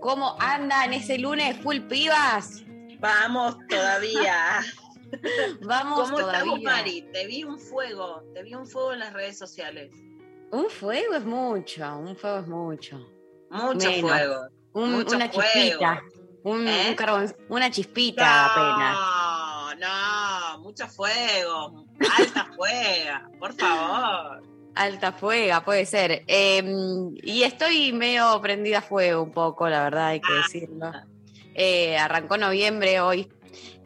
¿Cómo andan ese lunes full pibas? Vamos todavía. Vamos ¿Cómo estamos, todavía. Mari? Te vi un fuego, te vi un fuego en las redes sociales. Un fuego es mucho, un fuego es mucho. Mucho Menos. fuego. Un- Mucho una fuego. chispita. Un, ¿Eh? un una chispita apenas. No, no, mucho fuego. Alta fuega, por favor. Alta fuega, puede ser. Eh, y estoy medio prendida a fuego un poco, la verdad, hay que Ah. decirlo. Eh, arrancó noviembre hoy.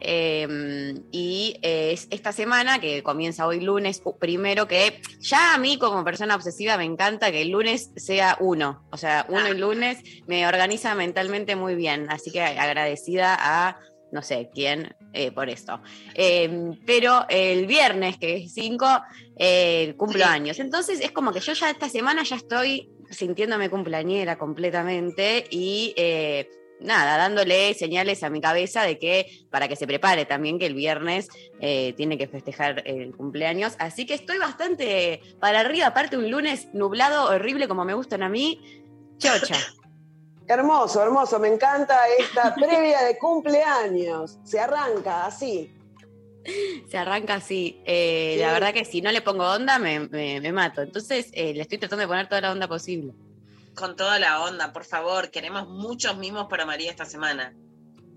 eh, y eh, es esta semana, que comienza hoy lunes, primero que ya a mí como persona obsesiva me encanta que el lunes sea uno. O sea, uno Ah. el lunes me organiza mentalmente muy bien. Así que agradecida a no sé quién eh, por esto. Eh, pero el viernes, que es 5, eh, cumplo años. Entonces es como que yo ya esta semana ya estoy sintiéndome cumpleañera completamente y eh, nada, dándole señales a mi cabeza de que para que se prepare también que el viernes eh, tiene que festejar el cumpleaños. Así que estoy bastante para arriba, aparte un lunes nublado, horrible como me gustan a mí. Chocha. Hermoso, hermoso, me encanta esta previa de cumpleaños. Se arranca así. Se arranca así. Eh, Sí. La verdad que si no le pongo onda, me, me- me mato. Entonces, eh, le estoy tratando de poner toda la onda posible. Con toda la onda, por favor. Queremos muchos mimos para María esta semana.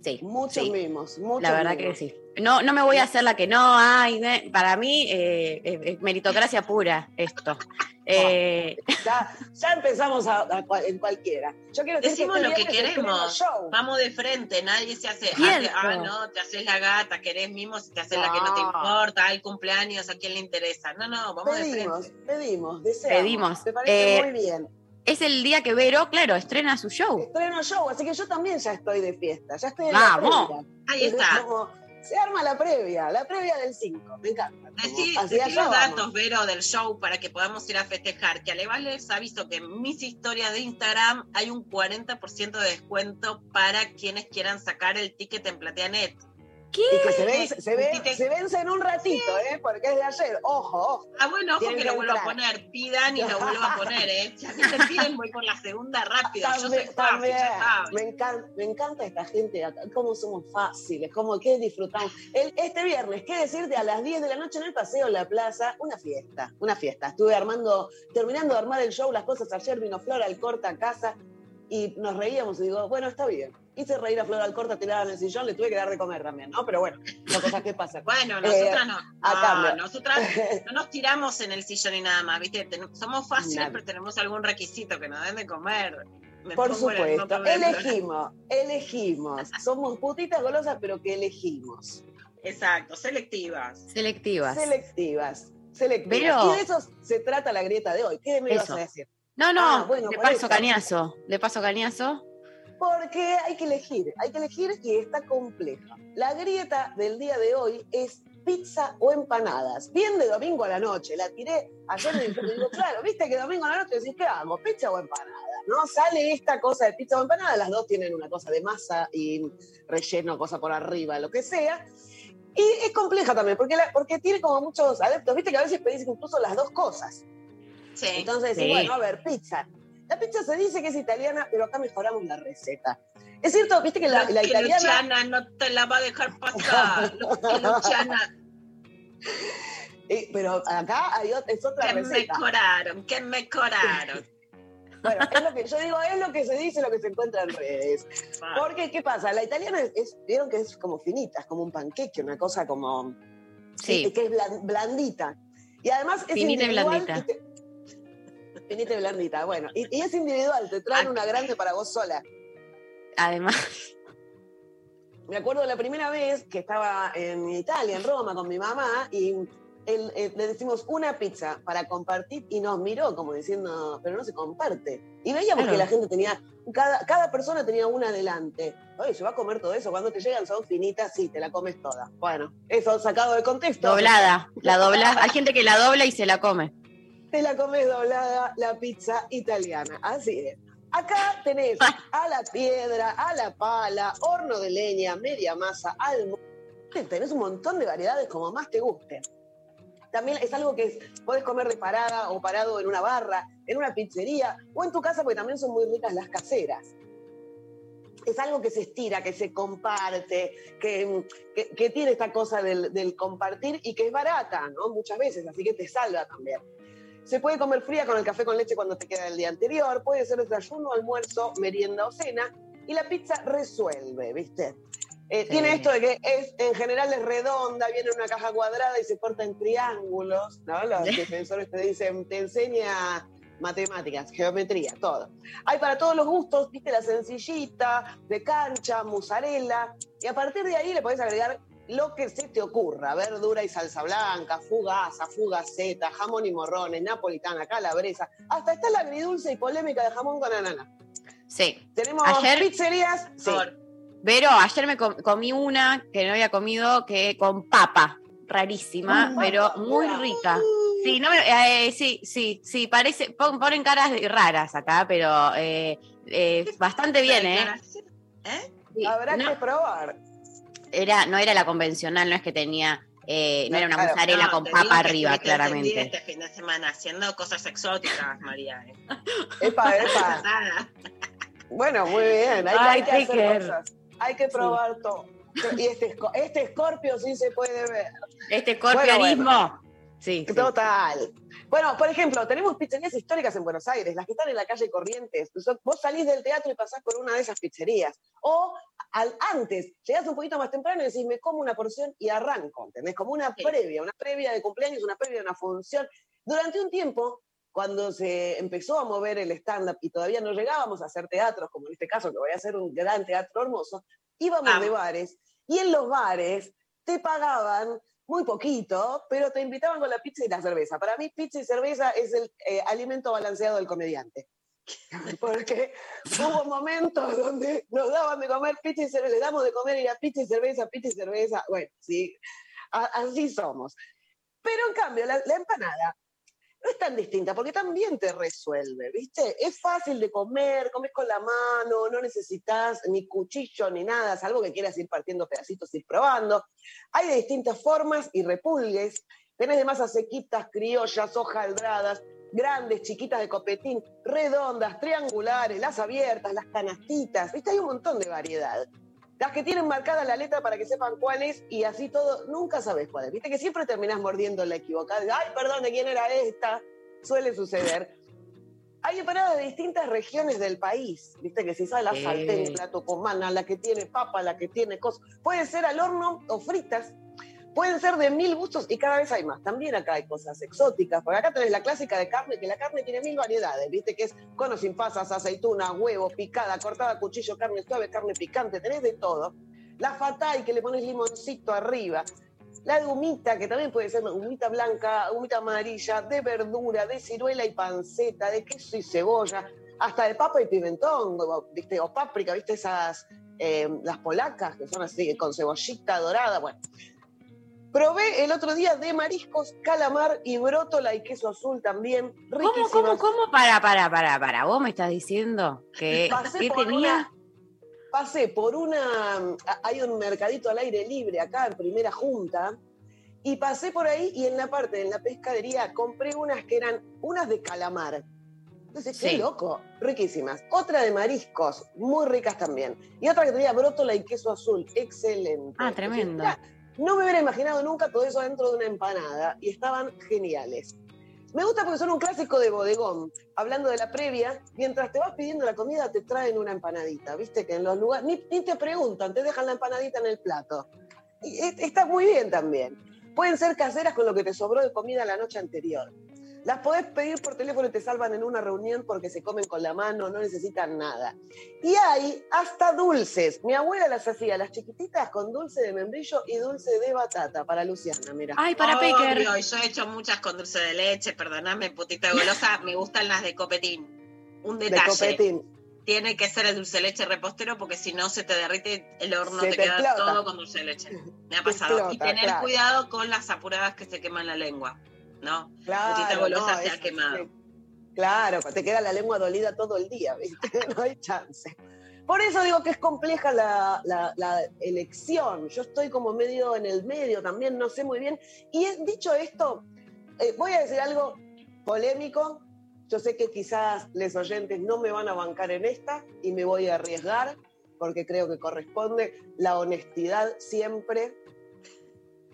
Sí. Muchos sí. mimos, muchos La verdad mimos. que sí. No, no me voy a hacer la que no hay. Para mí, eh, es, es meritocracia pura esto. Eh, Ya, ya empezamos a, a cual- en cualquiera. Yo quiero decir Decimos que este lo que viernes estreno queremos. Vamos de frente, nadie se hace. Cierto. Ah, no, te haces la gata, querés mimos, te haces la que no te importa, hay cumpleaños, a quién le interesa. No, no, vamos de Pedimos, frente. pedimos, deseamos. Pedimos. Me parece Eh, muy bien. Es el día que Vero, claro, estrena su show. Estreno show, así que yo también ya estoy de fiesta. Ya estoy en la Vamos. previa. Ahí Es está. como, se arma la previa, la previa del 5. Me encanta. Decí, decí los vamos. datos, Vero, del show para que podamos ir a festejar. Que además les aviso que en mis historias de Instagram hay un 40% de descuento para quienes quieran sacar el ticket en PlateaNet. Y que se vence, se, ve- te- se vence en un ratito, ¿eh? Porque es de ayer. Ojo, ojo. Ah, bueno, ojo Tienen que lo vuelvo a poner. Pidan y lo vuelvo a poner, ¿eh? Si me piden, voy por la segunda rápido. Yo soy También, fácil. Me encanta, me encanta esta gente acá, cómo somos fáciles, cómo que disfrutamos. El- este viernes, ¿qué decirte? A las 10 de la noche en el Paseo en la Plaza, una fiesta, una fiesta. Estuve armando, terminando de armar el show, las cosas ayer, vino Flor al corta casa y nos reíamos y digo, bueno, está bien. Hice reír a Flor al corta tirada en el sillón, le tuve que dar de comer también, ¿no? Pero bueno, son cosas que pasan. Bueno, nosotras no. a No, cambio. nosotras no nos tiramos en el sillón y nada más, ¿viste? Ten- somos fáciles, Nada. pero tenemos algún requisito que nos den de comer. Me Por supuesto, elegimos, elegimos. Somos putitas golosas, pero que elegimos. Exacto, selectivas. Selectivas. Selectivas. Selectivas. Pero- Y de eso se trata la grieta de hoy. ¿Qué me ibas Eso. a decir? No, no, Ah, bueno, le paso eso. cañazo. Le paso cañazo. Porque hay que elegir, hay que elegir y está compleja. La grieta del día de hoy es pizza o empanadas. Bien de domingo a la noche. La tiré ayer y digo, claro, viste que domingo a la noche decís, ¿qué hago? ¿Pizza o empanada? ¿No? Sale esta cosa de pizza o empanada, las dos tienen una cosa de masa y relleno, cosa por arriba, lo que sea. Y es compleja también, porque, la- porque tiene como muchos adeptos. Viste que a veces pedís incluso las dos cosas. Sí. Entonces, Sí. bueno, a ver, pizza. La pizza se dice que es italiana, pero acá mejoramos la receta. Es cierto, viste que la, la que italiana. Luciana no te la va a dejar pasar. Que Luciana, eh, pero acá hay ot- es otra que receta. mejoraron, que mejoraron. Bueno, es lo que yo digo, es lo que se dice, lo que se encuentra en redes. Porque, ¿qué pasa? La italiana es, es- vieron que es como finita, es como un panqueque, una cosa como Sí. que es blan- blandita. Y además es Finita y blandita. y te- Y blandita, bueno. Y, y es individual, te traen una grande para vos sola. Además, Me acuerdo la primera vez que estaba en Italia, en Roma, con mi mamá, y le decimos una pizza para compartir, y nos miró como diciendo, pero no se comparte. Y veíamos Claro. que la gente tenía, cada, cada persona tenía una adelante. Oye, ¿se va a comer todo eso? Cuando te llegan son finitas, sí, te la comes toda. Bueno, eso sacado de contexto. doblada. La dobla. Hay gente que la dobla y se la come. Te la comes doblada la pizza italiana. Así es. Acá tenés a la piedra, a la pala, horno de leña, media masa, almo. Tenés un montón de variedades como más te guste. También es algo que es- podés comer de parada o parado en una barra, en una pizzería o en tu casa, porque también son muy ricas las caseras. Es algo que se estira, que se comparte, que, que- que tiene esta cosa del, del compartir y que es barata, ¿no? Muchas veces, así que te salva también. Se puede comer fría con el café con leche cuando te queda el día anterior, puede ser desayuno, almuerzo, merienda o cena, y la pizza resuelve, ¿viste? Eh, Sí. Tiene esto de que es, en general es redonda, viene en una caja cuadrada y se corta en triángulos, ¿no? Los defensores te dicen, te enseña matemáticas, geometría, todo. Hay para todos los gustos, viste, la sencillita, de cancha, mozzarella, y a partir de ahí le podés agregar lo que se te ocurra, verdura y salsa blanca, fugasa, fugaceta, jamón y morrones, napolitana, calabresa, hasta está la agridulce y polémica de jamón con ananá. Sí. Tenemos Ayer- pizzerías, sí. Pero ayer me com- comí una que no había comido que con papa. Rarísima, Con pero papa, muy rica. Sí, no me- eh, sí, sí, sí, parece, pon- ponen caras raras acá, pero eh, eh, bastante bien, ¿eh? ¿Eh? Sí, Habrá no, que probar. Era, no era la convencional, no es que tenía, eh, no era una Claro. mozzarella No, con papa que arriba, encendida claramente. Este fin de semana haciendo cosas exóticas, María. ¿eh? Epa, epa. Bueno, muy bien. Hay, que- Ay, hay que hacer cosas. Hay que probar todo. Y este, este escorpio sí se puede ver. Este escorpianismo. Sí, sí. Total. Bueno, por ejemplo, tenemos pizzerías históricas en Buenos Aires, las que están en la calle Corrientes. Vos salís del teatro y pasás por una de esas pizzerías. O al, antes, llegás un poquito más temprano y decís, me como una porción y arranco. ¿Entendés? Como una Sí. previa, una previa de cumpleaños, una previa de una función. Durante un tiempo, cuando se empezó a mover el stand-up y todavía no llegábamos a hacer teatros, como en este caso, que voy a hacer un gran teatro hermoso, íbamos de bares y en los bares te pagaban muy poquito, pero te invitaban con la pizza y la cerveza. Para mí, pizza y cerveza es el eh, alimento balanceado del comediante. Porque hubo momentos donde nos daban de comer pizza y cerveza, le damos de comer y era pizza y cerveza, pizza y cerveza. Bueno, sí, así somos. Pero en cambio, la empanada no es tan distinta, porque también te resuelve, ¿viste? Es fácil de comer, comes con la mano, no necesitas ni cuchillo ni nada, salvo que quieras ir partiendo pedacitos ir probando. Hay de distintas formas y repulgues. Tenés de masas sequitas, criollas, hojaldradas, grandes, chiquitas de copetín, redondas, triangulares, las abiertas, las canastitas, ¿viste? Hay un montón de variedad. Las que tienen marcada la letra para que sepan cuál es y así todo, nunca sabes cuál es. Viste que siempre terminás mordiendo la equivocada. Ay, perdón, ¿de quién era esta? Suele suceder. Hay empanadas de distintas regiones del país. Viste que si sale la salteña, la tucumana, la que tiene papa, la que tiene cosas. Puede ser al horno o fritas. Pueden ser de mil gustos y cada vez hay más. También acá hay cosas exóticas. Porque acá tenés la clásica de carne, que la carne tiene mil variedades. Viste que es cono sin pasas, aceituna, huevo, picada, cortada, cuchillo, carne suave, carne picante. Tenés de todo. La fatay, que le pones limoncito arriba. La de humita, que también puede ser humita blanca, humita amarilla, de verdura, de ciruela y panceta, de queso y cebolla, hasta de papa y pimentón, ¿viste? o páprica, ¿viste? Esas, eh, las polacas, que son así, con cebollita dorada, bueno. Probé el otro día de mariscos, calamar y brótola y queso azul también. ¿Cómo, riquísimas. cómo, cómo? Para, para, para, para. ¿Vos me estás diciendo que Pasé qué por tenía? una- pasé por una. a- Hay un mercadito al aire libre acá en primera junta. Y pasé por ahí y en la parte, en la pescadería, compré unas que eran unas de calamar. Entonces, qué Sí. loco, riquísimas. Otra de mariscos, muy ricas también. Y otra que tenía brótola y queso azul, excelente. Ah. "Mirá, no me hubiera imaginado nunca todo eso dentro de una empanada y estaban geniales. Me gusta porque son un clásico de bodegón. Hablando de la previa, mientras te vas pidiendo la comida, te traen una empanadita. Viste que en los lugares, ni, te preguntan, te dejan la empanadita en el plato. Y es- está muy bien también. Pueden ser caseras con lo que te sobró de comida la noche anterior. Las podés pedir por teléfono y te salvan en una reunión porque se comen con la mano, no necesitan nada. Y hay hasta dulces. Mi abuela las hacía, las chiquititas con dulce de membrillo y dulce de batata para Luciana, mira. Ay, para Obvio, Pecker. y yo he hecho muchas con dulce de leche, perdóname, putita golosa, me gustan las de copetín. Un de detalle, copetín. tiene que ser el dulce de leche repostero porque si no se te derrite el horno, Se te, te queda explota. todo con dulce de leche. Me ha pasado. y tener claro. cuidado con las apuradas que se queman la lengua, ¿no? Claro, Putita golosa no, se ha quemado. Claro, te queda la lengua dolida todo el día, ¿viste? No hay chance. Por eso digo que es compleja la, la- la elección. Yo estoy como medio en el medio también, no sé muy bien. Y he- dicho esto, eh, voy a decir algo polémico. Yo sé que quizás los oyentes no me van a bancar en esta y me voy a arriesgar porque creo que corresponde la honestidad siempre.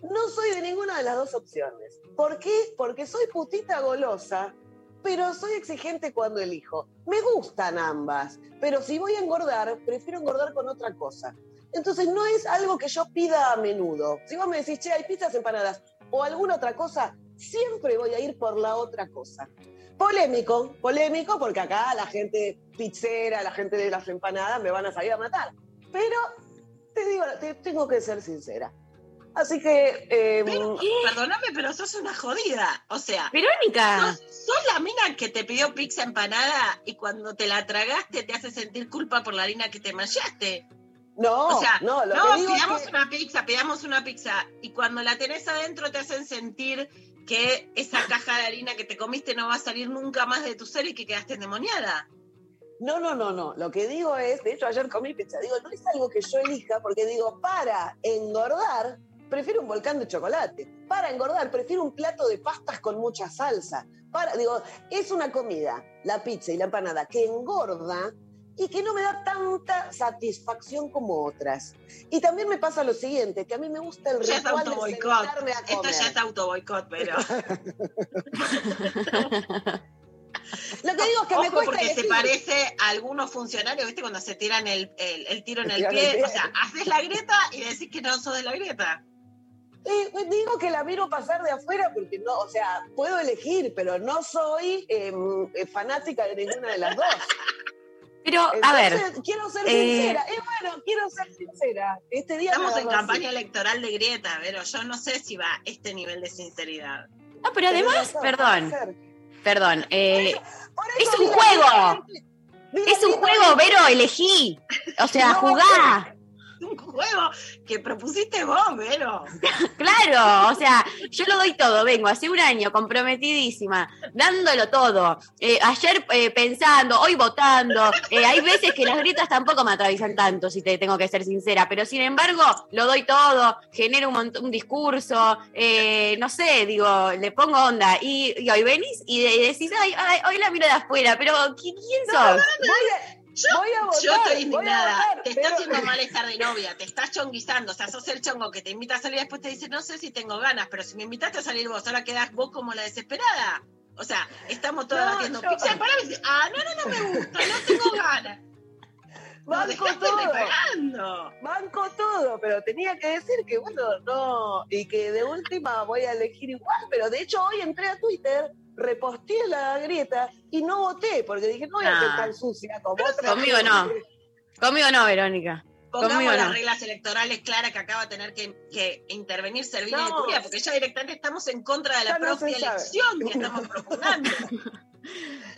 No soy de ninguna de las dos opciones. ¿Por qué? Porque soy putita golosa, pero soy exigente cuando elijo. Me gustan ambas, pero si voy a engordar, prefiero engordar con otra cosa. Entonces no es algo que yo pida a menudo. Si vos me decís, che, hay pizzas empanadas o alguna otra cosa, siempre voy a ir por la otra cosa. Polémico, polémico, porque acá la gente pizzera, la gente de las empanadas me van a salir a matar. Pero te digo, te tengo que ser sincera. Así que eh, Pero, perdóname, pero sos una jodida. O sea, Verónica. sos, sos la mina que te pidió pizza empanada y cuando te la tragaste te hace sentir culpa por la harina que te manchaste. no, o sea, no, lo No, que digo es pidamos que- una pizza, pidamos una pizza. Y cuando la tenés adentro te hacen sentir que esa caja de harina que te comiste no va a salir nunca más de tu ser y que quedaste endemoniada. No, no, no, no. Lo que digo es, de hecho ayer comí pizza, digo, no es algo que yo elija porque digo, para engordar, prefiero un volcán de chocolate. Para engordar, prefiero un plato de pastas con mucha salsa. Para, digo, es una comida, la pizza y la empanada, que engorda y que no me da tanta satisfacción como otras. Y también me pasa lo siguiente, que a mí me gusta el Ya es ritual de sentarme a Esto ya es auto boicot, pero. Lo que digo es que me cuesta porque se parece a algunos funcionarios, ¿viste? Cuando se tiran el, el- el tiro en el pie. pie. O sea, haces la grieta y decís que no sos de la grieta. Eh, pues digo que la miro pasar de afuera porque no, o sea, puedo elegir, pero no soy eh, eh, fanática de ninguna de las dos. Pero, a ver, quiero ser eh, sincera. Eh, bueno, quiero ser sincera. Este día Estamos en campaña así. electoral de grieta, pero yo no sé si va a este nivel de sinceridad. no, pero además, perdón, perdón. eh, Por es eso un juego. es un juego, Vero, elegí. O sea, No, jugá. Un juego que propusiste vos, Vero. Claro, o sea, yo lo doy todo, vengo hace un año comprometidísima, dándolo todo. Eh, ayer eh, pensando, hoy votando. Eh, hay veces que las grietas tampoco me atraviesan tanto, si te tengo que ser sincera, pero sin embargo lo doy todo, genero un, un discurso, no sé, digo, le pongo onda. Y, y hoy venís y de- decís, ay, ay, hoy la miro de afuera, pero ¿qui- ¿quién sos? Yo- voy a votar. Yo estoy indignada. votar, te está pero- haciendo mal estar de novia, te estás chonguizando. O sea, sos el chongo que te invita a salir y después te dice, no sé si tengo ganas, pero si me invitaste a salir vos, ahora quedás vos como la desesperada. O sea, estamos todas No, batiendo yo- pizza para y dices, ah, no, no, no me gusta, no tengo ganas. No, Banco todo. Banco todo, pero tenía que decir que, bueno, no, y que de última voy a elegir igual, pero de hecho hoy entré a Twitter, reposteé la grieta y no voté, porque dije, no voy a ser Ah. tan sucia como otra. Conmigo no. Conmigo no, Verónica. Pongamos Conmigo las no. reglas electorales claras que acaba de tener que, que intervenir Servini de. Curia, porque ya directamente estamos en contra de la no propia elección que estamos propugnando.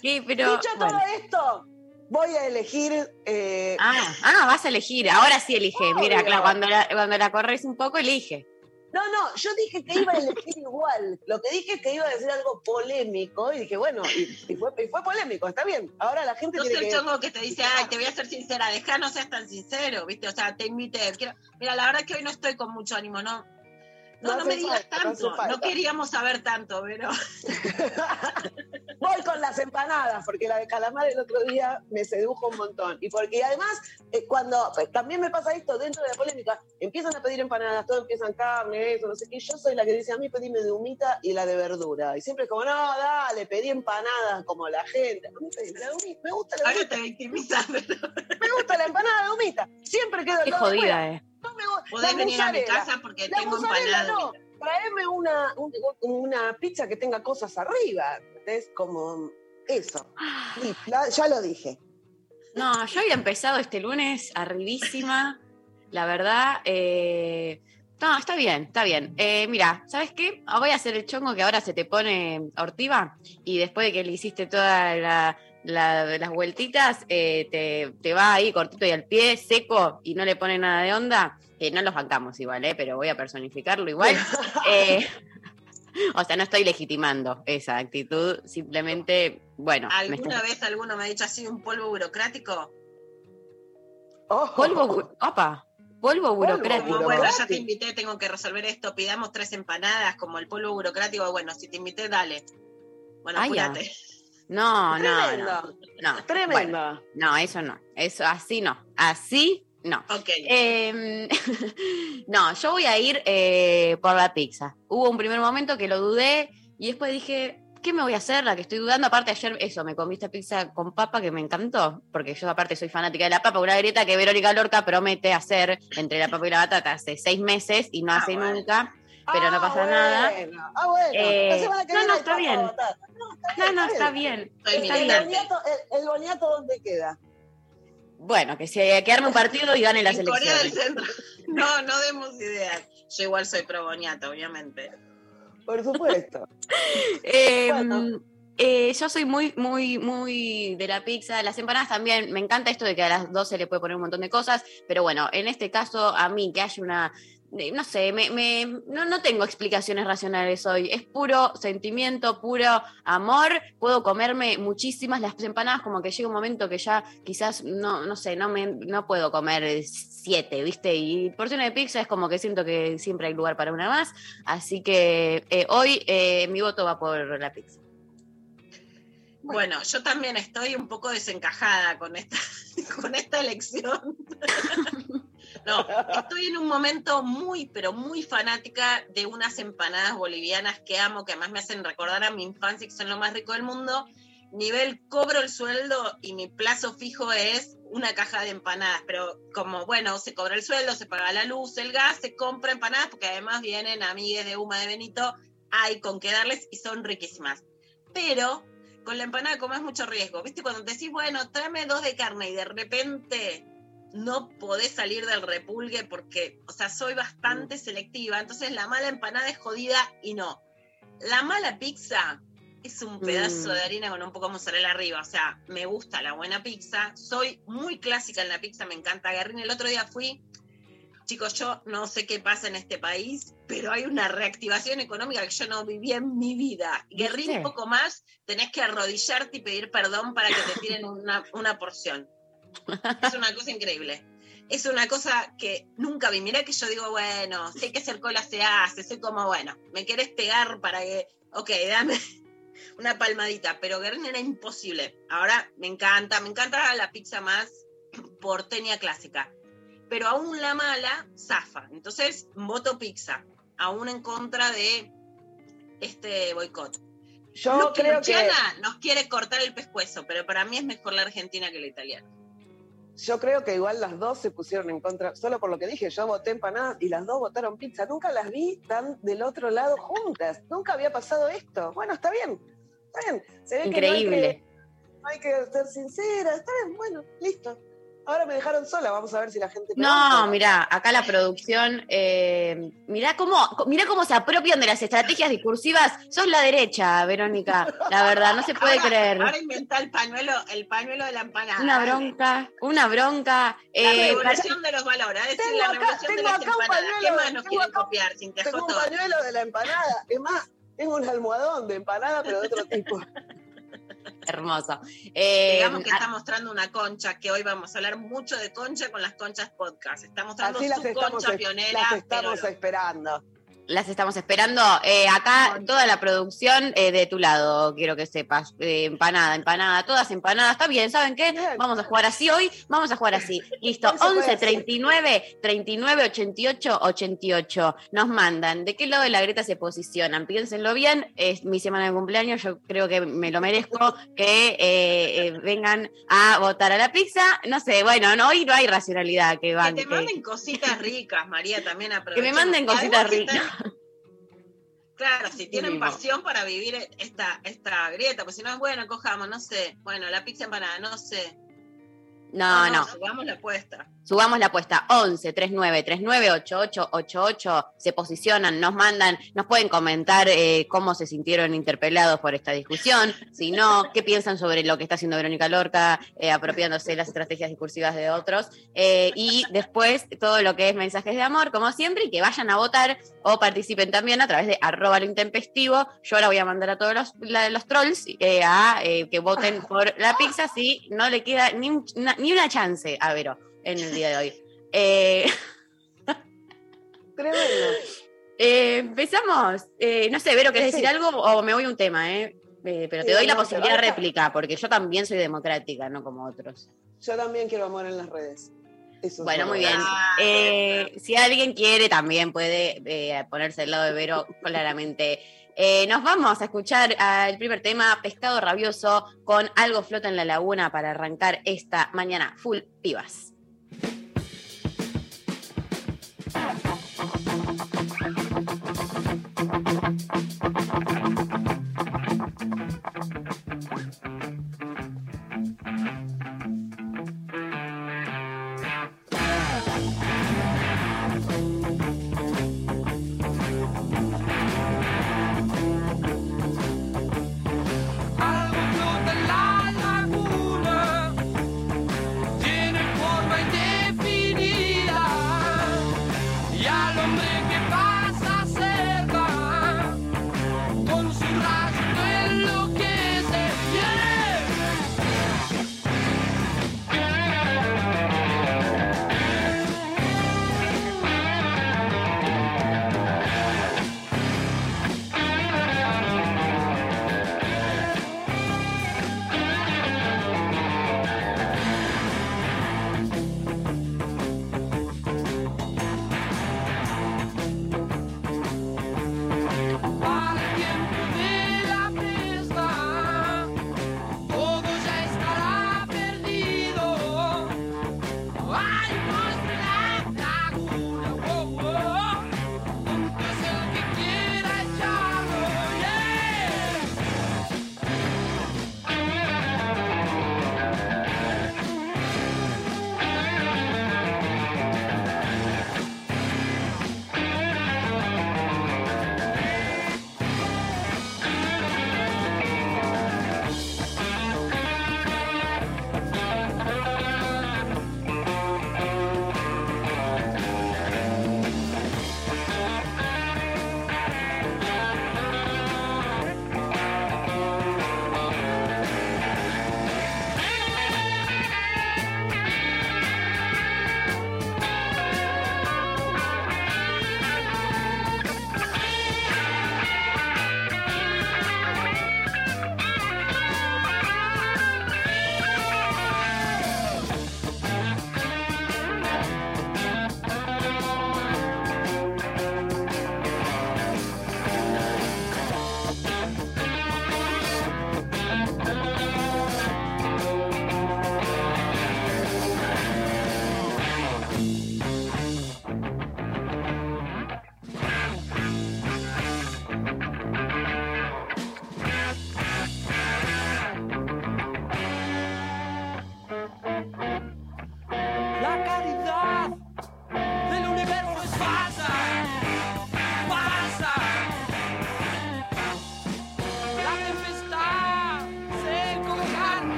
Sí, pero. Dicho bueno. todo esto, voy a elegir. eh, Ah, ah, vas a elegir. Ahora sí elige. Mira, claro, cuando la, cuando la corres un poco, elige. No, no, yo dije que iba a elegir igual. Lo que dije es que iba a decir algo polémico y dije, bueno, y, y fue, y fue polémico, está bien. Ahora la gente No tiene soy el chongo que te dice, ay, te voy a ser sincera, deja no seas tan sincero, ¿viste? O sea, te invité. Quiero... Mira, la verdad que hoy no estoy con mucho ánimo, ¿no? No, No me digas falta, tanto. No, queríamos saber tanto, pero Voy con las empanadas, porque la de calamar el otro día me sedujo un montón. Y porque además, eh, cuando pues, también me pasa esto dentro de la polémica, empiezan a pedir empanadas, todos empiezan carne, eso, no sé qué. Yo soy la que dice a mí pedime de humita y la de verdura. Y siempre es como, no, dale, pedí empanadas como la gente. A mí pedime la de humita, me gusta la ahora humita, te victimizas. Pero me gusta la empanada de humita. Siempre quedo Qué jodida, eh. No podés venir a mi casa porque La tengo mozzarella empanada. no. traeme una, un- una pizza que tenga cosas arriba. Es como eso. Sí, la- ya lo dije. No, yo había empezado este lunes arribísima, la verdad. eh, no, está bien, está bien. Eh, mira, ¿sabes qué? Ah, Voy a hacer el chongo que ahora se te pone ortiva y después de que le hiciste todas la- la- las vueltitas, eh, te, te va ahí cortito y al pie, seco y no le pone nada de onda. Que no los bancamos igual, ¿eh? pero voy a personificarlo igual. Eh, o sea, no estoy legitimando esa actitud, simplemente, bueno. ¿Alguna está- vez alguno me ha dicho así un polvo burocrático? Ojo. Polvo, opa, polvo burocrático. Como, bueno, ya te invité, tengo que resolver esto, pidamos tres empanadas, como el polvo burocrático, bueno, si te invité, dale. Bueno, Ah, No, no, no, Tremendo. no. Bueno, no, eso no. Eso así no. Así no. Ok. Eh, no, yo voy a ir eh, por la pizza. Hubo un primer momento que lo dudé y después dije, ¿qué me voy a hacer? La que estoy dudando. Aparte, ayer eso, me comí esta pizza con papa que me encantó, porque yo aparte soy fanática de la papa, una grieta que Verónica Lorca promete hacer entre la papa y la batata hace seis meses y no Ah, hace bueno. nunca. Pero no pasa nada. Ah, bueno. Eh, La no, no, está bien. No, está No, bien, está bien. ¿El boniato, el, el boniato dónde queda? Bueno, que se que arme un partido y gane Corea del elecciones. Centro. No, no demos ideas. Yo igual soy pro boniato, obviamente. Por supuesto. Eh, Bueno. eh, yo soy muy, muy, muy de la pizza. Las empanadas también. Me encanta esto de que a las 12 le puede poner un montón de cosas. Pero bueno, en este caso, a mí que haya una. Eh, No sé, me, me- no, no tengo explicaciones racionales hoy. Es puro sentimiento, puro amor. Puedo comerme muchísimas las empanadas, como que llega un momento que ya quizás, no, no sé, no, me, no puedo comer siete, ¿viste? Y porciones de pizza es como que siento que siempre hay lugar para una más. Así que eh, hoy eh, mi voto va por la pizza. Bueno, yo también estoy un poco desencajada con esta, con esta elección. No, estoy en un momento muy, pero muy fanática de unas empanadas bolivianas que amo, que además me hacen recordar a mi infancia, que son lo más rico del mundo. Nivel cobro el sueldo y mi plazo fijo es una caja de empanadas, pero como, bueno, se cobra el sueldo, se paga la luz, el gas, se compra empanadas, porque además vienen amigues de Uma de Benito, hay con qué darles y son riquísimas. Pero con la empanada como es mucho riesgo. ¿Viste? Cuando te decís, bueno, tráeme dos de carne y de repente no podés salir del repulgue porque, o sea, soy bastante selectiva. Entonces la mala empanada es jodida y no. La mala pizza es un pedazo Mm. de harina con un poco de mozzarella arriba. O sea, me gusta la buena pizza. Soy muy clásica en la pizza, me encanta. Guerrín, el otro día fui. Chicos, yo no sé qué pasa en este país, pero hay una reactivación económica que yo no viví en mi vida. Guerrín, un poco más, tenés que arrodillarte y pedir perdón para que te tiren una, una porción. Es una cosa increíble. Es una cosa que nunca vi. Mirá que yo digo, bueno, hay que hacer cola se hace, soy como, bueno, me querés pegar para que, ok, dame una palmadita, pero Guerrín era imposible. Ahora me encanta, me encanta la pizza más porteña clásica. Pero aún la mala, zafa. Entonces, voto pizza, aún en contra de este boicot. Yo creo que, nos quiere cortar el pescuezo, pero para mí es mejor la argentina que la italiana. Yo creo que igual las dos se pusieron en contra, solo por lo que dije, yo voté empanadas y las dos votaron pizza. Nunca las vi tan del otro lado juntas. Nunca había pasado esto. Bueno, está bien. Está bien. Se ve que no hay que- Increíble. no hay que ser sincera. Está bien, bueno, listo. Ahora me dejaron sola, vamos a ver si la gente... No, mirá, acá la producción, eh, mirá cómo, mirá cómo se apropian de las estrategias discursivas. Sos la derecha, Verónica, la verdad, no se puede ahora, creer. Ahora inventa el pañuelo, el pañuelo de la empanada. Una bronca, una bronca. La eh, revolución de los valores, es decir, Tengo la acá- revolución de tengo las acá un empanadas. ¿Qué más nos quieren acá- copiar? Sin Tengo un pañuelo de la empanada. Es más, tengo un almohadón de empanada, pero de otro tipo. hermoso. Eh, Digamos que está mostrando una concha, que hoy vamos a hablar mucho de concha con las conchas podcast. Está mostrando las su estamos, concha es- pionera. las estamos esperando. Las estamos esperando. Eh, acá toda la producción eh, de tu lado, quiero que sepas. Eh, empanada, empanada, todas empanadas. Está bien, ¿saben qué? Vamos a jugar así hoy, vamos a jugar así. Listo, Hoy se puede 11 hacer. 39 39 88 88. Nos mandan de qué lado de la grieta se posicionan. Piénsenlo bien, es mi semana de cumpleaños, yo creo que me lo merezco que eh, vengan a votar a la pizza. No sé, bueno, no, hoy no hay racionalidad que Que banque. te manden cositas ricas, María, también Que aprovechemos. me manden cositas que ricas. Claro, si tienen pasión para vivir esta, esta grieta, pues si no es bueno, cojamos, no sé. Bueno, la pizza empanada, no sé. No, no. Subamos la apuesta. Subamos la apuesta 11 39 39 88 88. Se posicionan, nos mandan, nos pueden comentar eh, cómo se sintieron interpelados por esta discusión. Si no, qué piensan sobre lo que está haciendo Verónica Lorca, eh, apropiándose las estrategias discursivas de otros. Eh, y después todo lo que es mensajes de amor, como siempre, y que vayan a votar o participen también a través de arroba lo intempestivo. Yo ahora voy a mandar a todos los, la- los trolls eh, a que voten por la pizza si no le queda ni, ni una chance a Vero en el día de hoy. Eh, Tremendo. eh, empezamos. Eh, no sé, Vero, ¿querés Sí. decir algo o me voy a un tema? Eh? Eh, pero te Sí, doy la no, posibilidad de réplica, porque yo también soy democrática, no como otros. Yo también quiero amor en las redes. Eso Bueno, muy bien. Ah, Eh, si alguien quiere, también puede eh, ponerse al lado de Vero, claramente. Eh, nos vamos a escuchar al primer tema, Pescado Rabioso, con Algo Flota en la Laguna para arrancar esta mañana full pibas.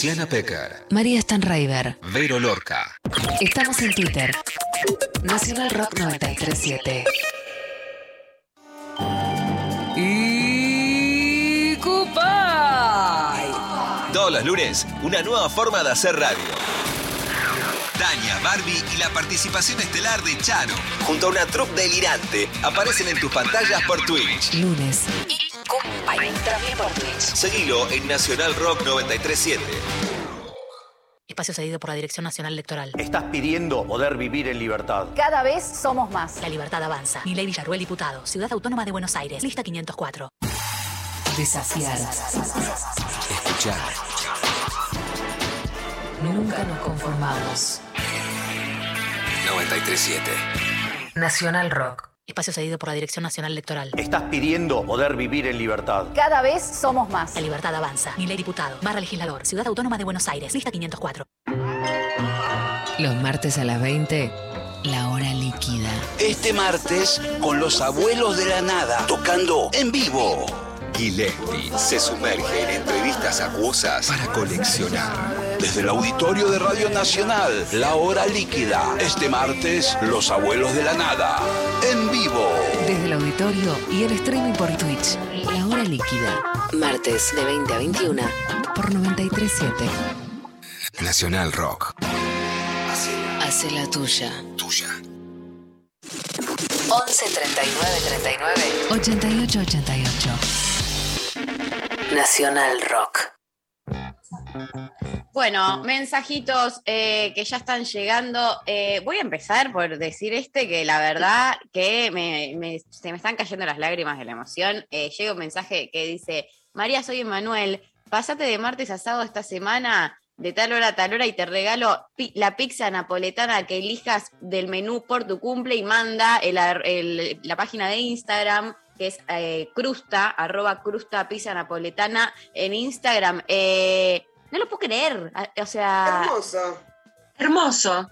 Luciana Pecker, María Stanraiver. Vero Lorca. Estamos en Twitter. Nacional Rock 937. Y Cupay. Todos los lunes, una nueva forma de hacer radio. Tania, Barbie y la participación estelar de Chano, junto a una troupe delirante, aparecen en tus pantallas por Twitch. Lunes. Y. También por Twitch. Seguilo en Nacional Rock 937. Espacio cedido por la Dirección Nacional Electoral. Estás pidiendo poder vivir en libertad. Cada vez somos más. La libertad avanza. Milei Villarruel, diputado. Ciudad Autónoma de Buenos Aires. Lista 504. Desafiar. Escuchar. Nunca nos conformamos. 937. Nacional Rock. Espacio cedido por la Dirección Nacional Electoral. Estás pidiendo poder vivir en libertad. Cada vez somos más. La libertad avanza. Milei diputado. Barra legislador. Ciudad Autónoma de Buenos Aires. Lista 504. Los martes a las 20, la hora líquida. Este martes con los abuelos de la nada, tocando en vivo. Gillespie se sumerge en entrevistas acuosas para coleccionar. Desde el auditorio de Radio Nacional, la hora líquida. Este martes, los abuelos de la nada, en vivo. Desde el auditorio y el streaming por Twitch. La hora líquida. Martes de 20 a 21 por 937. Nacional Rock. Hace la tuya. Tuya. 11 39 39 88 88. Nacional Rock. Bueno, mensajitos eh, que ya están llegando. Eh, voy a empezar por decir este que la verdad que me- se me están cayendo las lágrimas de la emoción. Eh, llega un mensaje que dice, María, soy Emanuel, pasate de martes a sábado esta semana de tal hora a tal hora y te regalo la pizza napoletana que elijas del menú por tu cumple y manda el- la página de Instagram que es eh, crusta, arroba crusta pizza napoletana en Instagram. Eh, no lo puedo creer. a- O sea, Hermoso. Hermoso.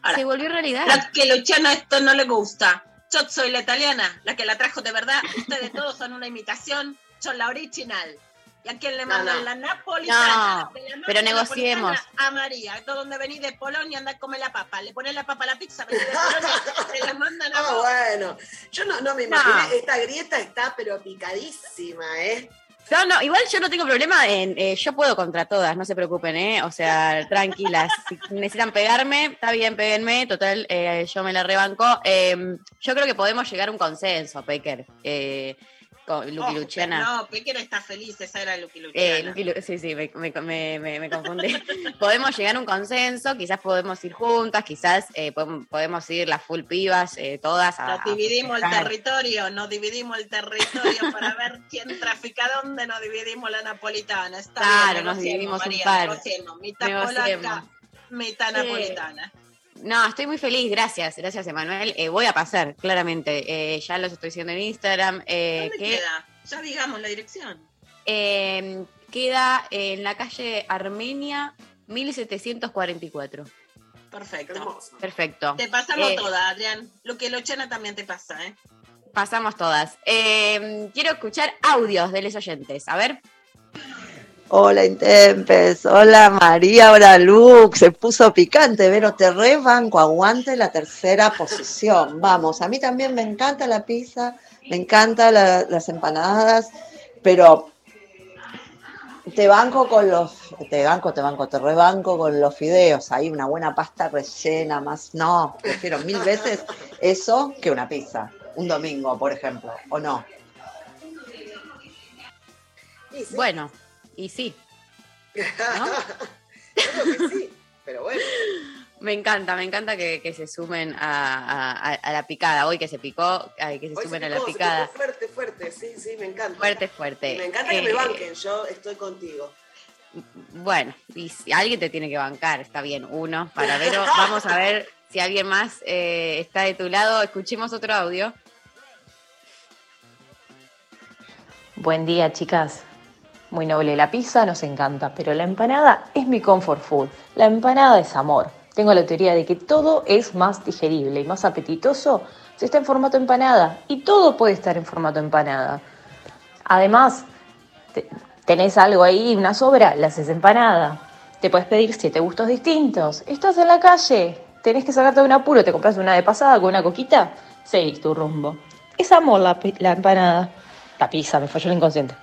Ahora, se volvió realidad. la que Luciano esto no le gusta. Yo soy la italiana, la que la trajo de verdad. Ustedes todos son una imitación, son la original. ¿Y a quién le mandan no. la napolitana? No, de la mafia pero negociemos. A María, esto donde venís de Polonia, andás a comer la papa. Le pones la papa a la pizza, venís de Polonia, te la mandan a Ah, vos. bueno. Yo no, no me No. imaginé. Esta grieta está pero picadísima, ¿eh? No, no, igual yo no tengo problema en. eh, yo puedo contra todas, no se preocupen, ¿eh? O sea, tranquilas. Si necesitan pegarme, está bien, péguenme. Total, eh, yo me la rebanco. Eh, yo creo que podemos llegar a un consenso, Pecker. Eh, con Lucky Ojo, Luciana. No, Pequera está feliz, esa era Lucky Luciana. Eh, Lucky Lu- sí, sí, me, me, me, me- confundí. podemos llegar a un consenso, quizás podemos ir juntas, quizás eh, podemos, podemos ir las full pibas, eh, todas. A, Nos dividimos el territorio, nos dividimos el territorio para ver quién trafica dónde, nos dividimos la napolitana. Está Claro, bien, nos dividimos un par. Mitad polaca, mitad Sí. napolitana. No, estoy muy feliz, gracias, gracias Emanuel. Eh, voy a pasar, claramente. Eh, ya los estoy diciendo en Instagram. Eh, ¿Dónde que queda? Ya digamos la dirección. eh, queda en la calle Armenia 1744. Perfecto. Hermoso. Perfecto. Te pasamos Eh, toda, Adrián. Lo que Luciana también te pasa, ¿eh? Pasamos todas. Eh, quiero escuchar audios de los oyentes. A ver. Hola Intempes, hola María, hola Lux, se puso picante, pero te rebanco, aguante la tercera posición. Vamos, a mí también me encanta la pizza, me encantan las empanadas, pero te banco con los, te banco, te banco, te rebanco con los fideos, hay una buena pasta rellena, más, no, prefiero mil veces eso que una pizza, un domingo, por ejemplo, o no. Bueno, y sí, ¿no? yo creo que sí, pero bueno. me encanta, me encanta que, que se sumen a, a- a la picada. Hoy que se picó, ay, que se Hoy sumen se a la se picada. picó fuerte, fuerte, sí, sí, me encanta. Fuerte, fuerte. Me encanta que me Eh, banquen, yo estoy contigo. Bueno, y si alguien te tiene que bancar, está bien, uno para ver. Vamos a ver si alguien más eh, está de tu lado. Escuchemos otro audio. Buen día, chicas. Muy noble la pizza, nos encanta, pero la empanada es mi comfort food. La empanada es amor. Tengo la teoría de que todo es más digerible y más apetitoso si está en formato empanada. Y todo puede estar en formato empanada. Además, te- Tenés algo ahí, una sobra, la haces empanada. Te puedes pedir siete gustos distintos. Estás en la calle, tenés que sacarte de un apuro, te compras una de pasada con una coquita, seguís tu rumbo. Es amor la, la empanada. La pizza, me falló el inconsciente.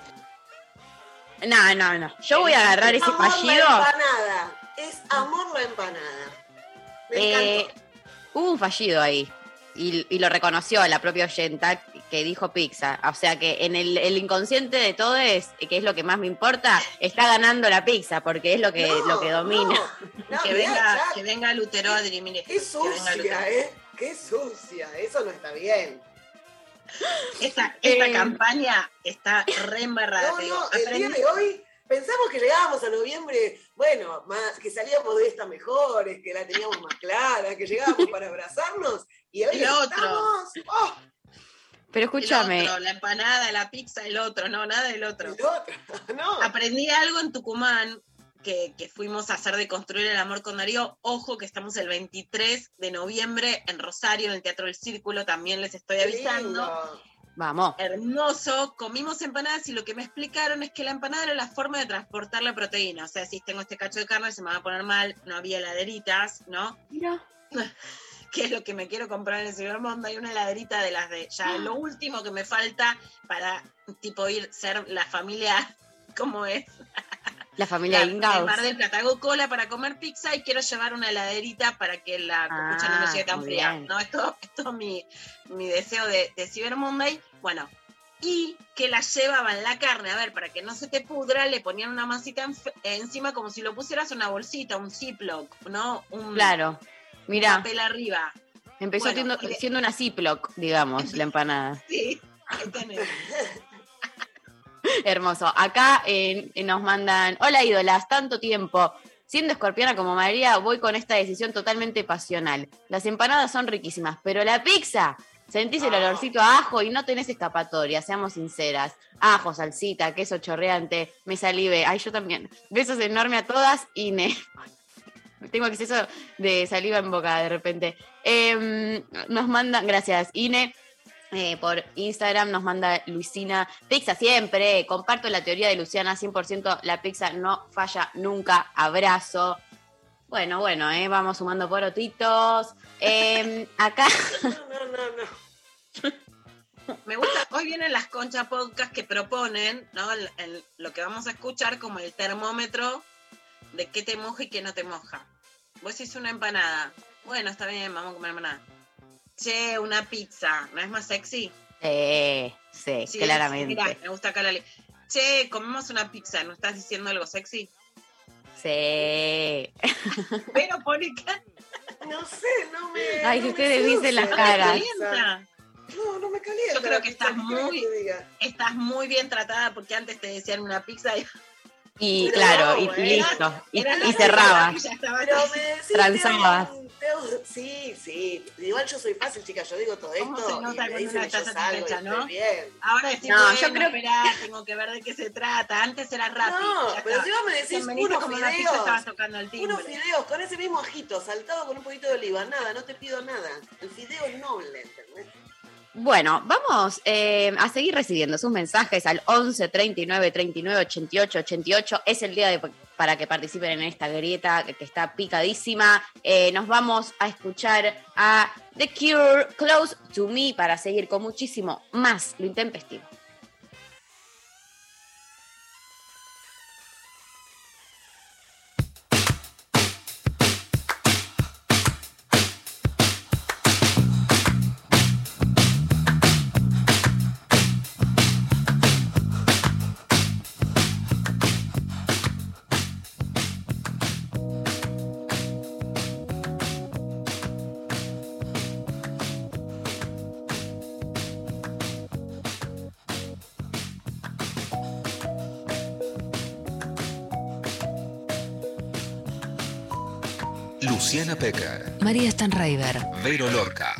No, no, no. Yo voy a agarrar ese amor fallido. la empanada. Es amor la empanada. Me Eh, encantó. hubo un fallido ahí. Y, y lo reconoció la propia oyenta que dijo pizza. O sea que en el, el inconsciente de todo es, que es lo que más me importa, está ganando la pizza, porque es lo que, No, lo que domina. No, que, mirá, venga, que venga Lutero Adri, mire. Qué que venga sucia, ¿eh? Qué sucia. Eso no está bien. Esta, esta Eh, campaña está re embarrada. No, digo. no, el día de hoy pensamos que llegábamos a noviembre, bueno, más, que salíamos de esta mejores, que la teníamos más clara, que llegábamos para abrazarnos y hoy El otro. estamos, ¡oh! Pero el escúchame, otro, la empanada, la pizza, el otro, no, nada del otro. El otro, no. Aprendí algo en Tucumán que, que fuimos a hacer de construir el amor con Darío. Ojo que estamos el 23 de noviembre en Rosario, en el Teatro del Círculo, también les estoy avisando. vamos. Hermoso, comimos empanadas y lo que me explicaron es que la empanada era la forma de transportar la proteína. O sea, si tengo este cacho de carne se me va a poner mal, no había heladeritas, ¿no? Mira. que es lo que me quiero comprar en el Cibermondo. Hay una heladerita de las de ya lo último que me falta para tipo ir ser la familia como es La familia Ingaus. Mar del Plata. Hago cola para comer pizza y quiero llevar una heladerita para que la copucha no me Ah, llegue tan fría. bien. No, esto, esto es mi, mi deseo de, de Cyber Monday. Bueno, y que la llevaban la carne, a ver, para que no se te pudra, le ponían una masita enf- encima como si lo pusieras en una bolsita, un Ziploc, ¿no? Un Claro. Mira, papel arriba. empezó Bueno, siendo, una Ziploc, digamos, la empanada. Sí, ahí tenés. Hermoso. Acá eh, eh, nos mandan, hola ídolas, tanto tiempo. Siendo escorpiana como María, voy con esta decisión totalmente pasional. Las empanadas son riquísimas, pero la pizza, sentís el olorcito a ajo y no tenés escapatoria, seamos sinceras. Ajo, salsita, queso chorreante, me salive. Ay, yo también. Besos enormes a todas, Ine. Tengo exceso de saliva en boca de repente. Em, nos mandan, gracias, Ine. Eh, por Instagram nos manda Luisina, pizza siempre, comparto la teoría de Luciana, 100% la pizza no falla nunca, abrazo. Bueno, bueno, eh, vamos sumando porotitos. Eh, acá, No, no, no, no. Me gusta, hoy vienen las concha podcast que proponen, ¿no? El- el- lo que vamos a escuchar como el termómetro de qué te moja y qué no te moja. Vos hiciste una empanada. Bueno, está bien, vamos a comer empanada. Che, una pizza, ¿no es más sexy? eh, sí, Sí, claramente. Mirá, me gusta acá la Che, comemos una pizza, ¿no estás diciendo algo sexy? Sí. Pero pone cara. No sé, no me. Ay, no ustedes dicen las la caras. No, no me calienta. Yo creo que estás ¿qué querés muy- que? Estás muy bien tratada porque antes te decían una pizza y, Y Pero claro, y, no, y eh. listo. Y, era y cerrabas. y decís. Transabas. Sí, sí. Igual yo soy fácil, chicas. Yo digo todo ¿Cómo se esto. nota y me dicen que yo salgo no? bien. Ahora decís, No, bueno, yo creo- esperá, tengo que ver de qué se trata. Antes era rápido. No, pero si vos me decís unos estabas tocando el unos fideos con ese mismo ajito, saltado con un poquito de oliva, nada, no te pido nada. El fideo es noble, ¿entendés? Bueno, vamos eh, a seguir recibiendo sus mensajes al 11 39 39 88 88. Es el día de, para que participen en esta grieta que, está picadísima. Eh, nos vamos a escuchar a The Cure Close to Me para seguir con muchísimo más lo intempestivo. Pecker, María Stanraiver, Vero Lorca,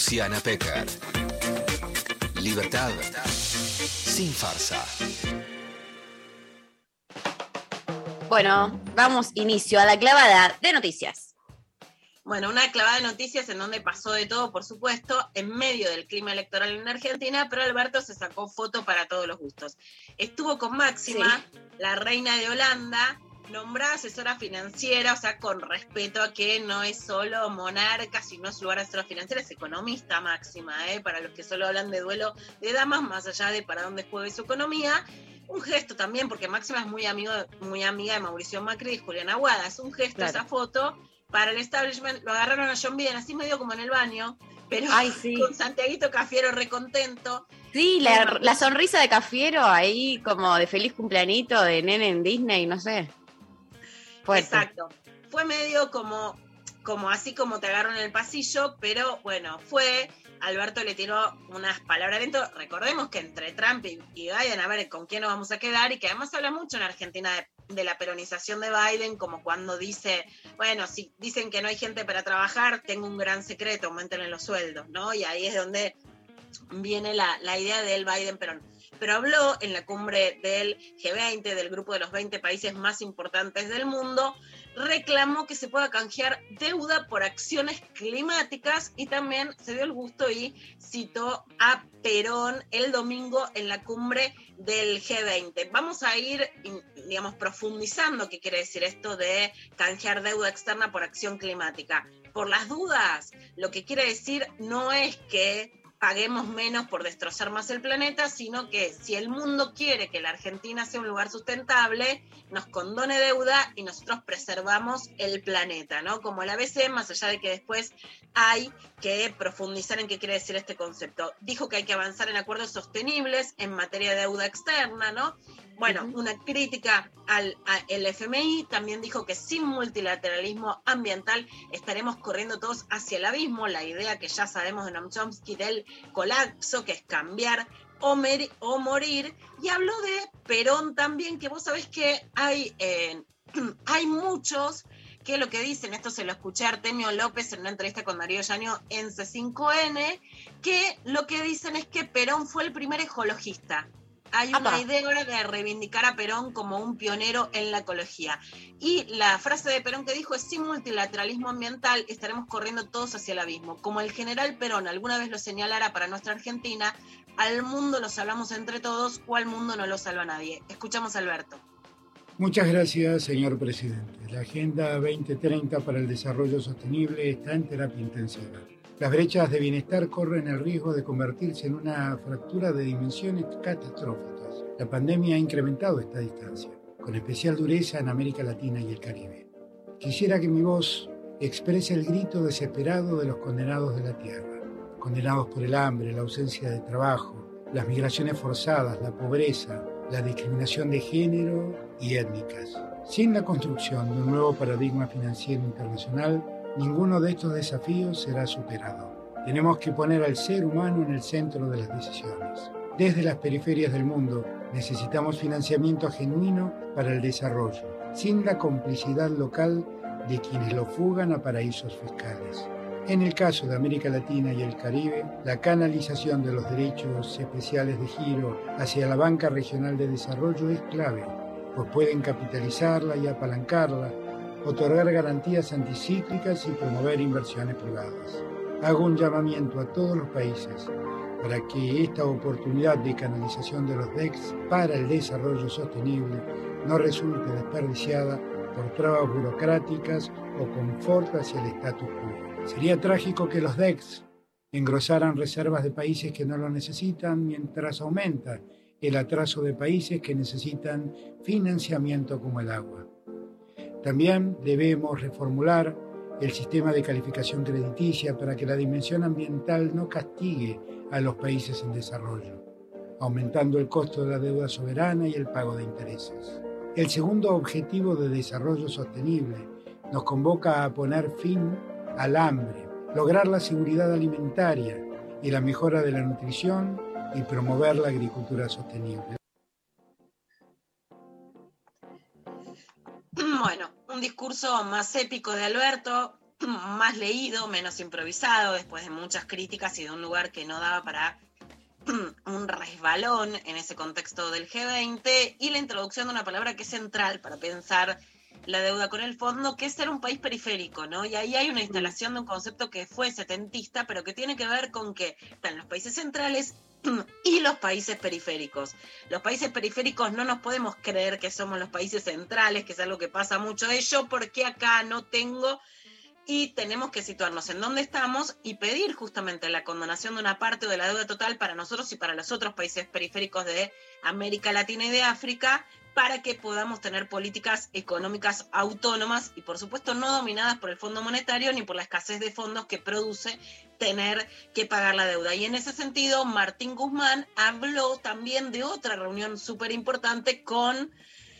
Luciana Pecker. Libertad sin farsa. Bueno, vamos inicio a la clavada de noticias. Bueno, una clavada de noticias en donde pasó de todo, por supuesto, en medio del clima electoral en Argentina, pero Alberto se sacó foto para todos los gustos. Estuvo con Máxima, la reina de Holanda, nombrada asesora financiera, o sea, con respeto a que no es solo monarca, sino su lugar de asesora financiera, es economista máxima, ¿eh? para los que solo hablan de duelo de damas, más allá de para dónde juegue su economía. Un gesto también, porque Máxima es muy, amigo, muy amiga de Mauricio Macri y Julián Aguada. Es un gesto Claro. esa foto para el establishment. Lo agarraron a John Biden así medio como en el baño, pero Ay, sí. con Santiaguito Cafiero recontento. Sí, la, la sonrisa de Cafiero ahí como de feliz cumpleañito de nene en Disney, no sé. Exacto. Fue medio como, como así como te agarraron en el pasillo, pero bueno, fue. Alberto le tiró unas palabras de viento. Recordemos que entre Trump y, Biden, a ver con quién nos vamos a quedar, y que además habla mucho en Argentina de, de la peronización de Biden, como cuando dice, bueno, si dicen que no hay gente para trabajar, tengo un gran secreto, aumenten los sueldos, ¿no? Y ahí es donde viene la, la idea del Biden Perón. Pero habló en la cumbre del G20, del grupo de los 20 países más importantes del mundo, reclamó que se pueda canjear deuda por acciones climáticas y también se dio el gusto y citó a Perón el domingo en la cumbre del G20. Vamos a ir, digamos, profundizando qué quiere decir esto de canjear deuda externa por acción climática. Por las dudas, lo que quiere decir no es que paguemos menos por destrozar más el planeta, sino que si el mundo quiere que la Argentina sea un lugar sustentable, nos condone deuda y nosotros preservamos el planeta, ¿no? Como el ABC, más allá de que después hay que profundizar en qué quiere decir este concepto. Dijo que hay que avanzar en acuerdos sostenibles en materia de deuda externa, ¿no? Bueno, una crítica al el FMI también dijo que sin multilateralismo ambiental estaremos corriendo todos hacia el abismo, la idea que ya sabemos de Noam Chomsky del colapso, que es cambiar o, morir, y habló de Perón también, que vos sabés que hay, eh, hay muchos que lo que dicen, esto se lo escuché a Artemio López en una entrevista con Darío Llaño en C5N, que lo que dicen es que Perón fue el primer ecologista. Hay una Apa. idea ahora de reivindicar a Perón como un pionero en la ecología. Y la frase de Perón que dijo es, sin multilateralismo ambiental estaremos corriendo todos hacia el abismo. Como el general Perón alguna vez lo señalara para nuestra Argentina, al mundo lo salvamos entre todos o al mundo no lo salva nadie. Escuchamos a Alberto. Muchas gracias, señor presidente. La Agenda 2030 para el Desarrollo Sostenible está en terapia intensiva. Las brechas de bienestar corren el riesgo de convertirse en una fractura de dimensiones catastróficas. La pandemia ha incrementado esta distancia, con especial dureza en América Latina y el Caribe. Quisiera que mi voz exprese el grito desesperado de los condenados de la tierra, condenados por el hambre, la ausencia de trabajo, las migraciones forzadas, la pobreza, la discriminación de género y étnicas. Sin la construcción de un nuevo paradigma financiero internacional, ninguno de estos desafíos será superado. Tenemos que poner al ser humano en el centro de las decisiones. Desde las periferias del mundo necesitamos financiamiento genuino para el desarrollo, sin la complicidad local de quienes lo fugan a paraísos fiscales. En el caso de América Latina y el Caribe, la canalización de los derechos especiales de giro hacia la banca regional de desarrollo es clave, pues pueden capitalizarla y apalancarla otorgar garantías anticíclicas y promover inversiones privadas. Hago un llamamiento a todos los países para que esta oportunidad de canalización de los DEX para el desarrollo sostenible no resulte desperdiciada por trabas burocráticas o confort hacia el status quo. Sería trágico que los DEX engrosaran reservas de países que no lo necesitan mientras aumenta el atraso de países que necesitan financiamiento como el agua. También debemos reformular el sistema de calificación crediticia para que la dimensión ambiental no castigue a los países en desarrollo, aumentando el costo de la deuda soberana y el pago de intereses. El segundo objetivo de desarrollo sostenible nos convoca a poner fin al hambre, lograr la seguridad alimentaria y la mejora de la nutrición y promover la agricultura sostenible. Bueno, un discurso más épico de Alberto, más leído, menos improvisado, después de muchas críticas y de un lugar que no daba para un resbalón en ese contexto del G20 y la introducción de una palabra que es central para pensar la deuda con el fondo, que es ser un país periférico, ¿no? Y ahí hay una instalación de un concepto que fue setentista, pero que tiene que ver con que están los países centrales y los países periféricos. Los países periféricos no nos podemos creer que somos los países centrales, que es algo que pasa mucho de ello, porque acá no tengo y tenemos que situarnos en dónde estamos y pedir justamente la condonación de una parte de la deuda total para nosotros y para los otros países periféricos de América Latina y de África para que podamos tener políticas económicas autónomas y por supuesto no dominadas por el Fondo Monetario ni por la escasez de fondos que produce tener que pagar la deuda. Y en ese sentido, Martín Guzmán habló también de otra reunión súper importante con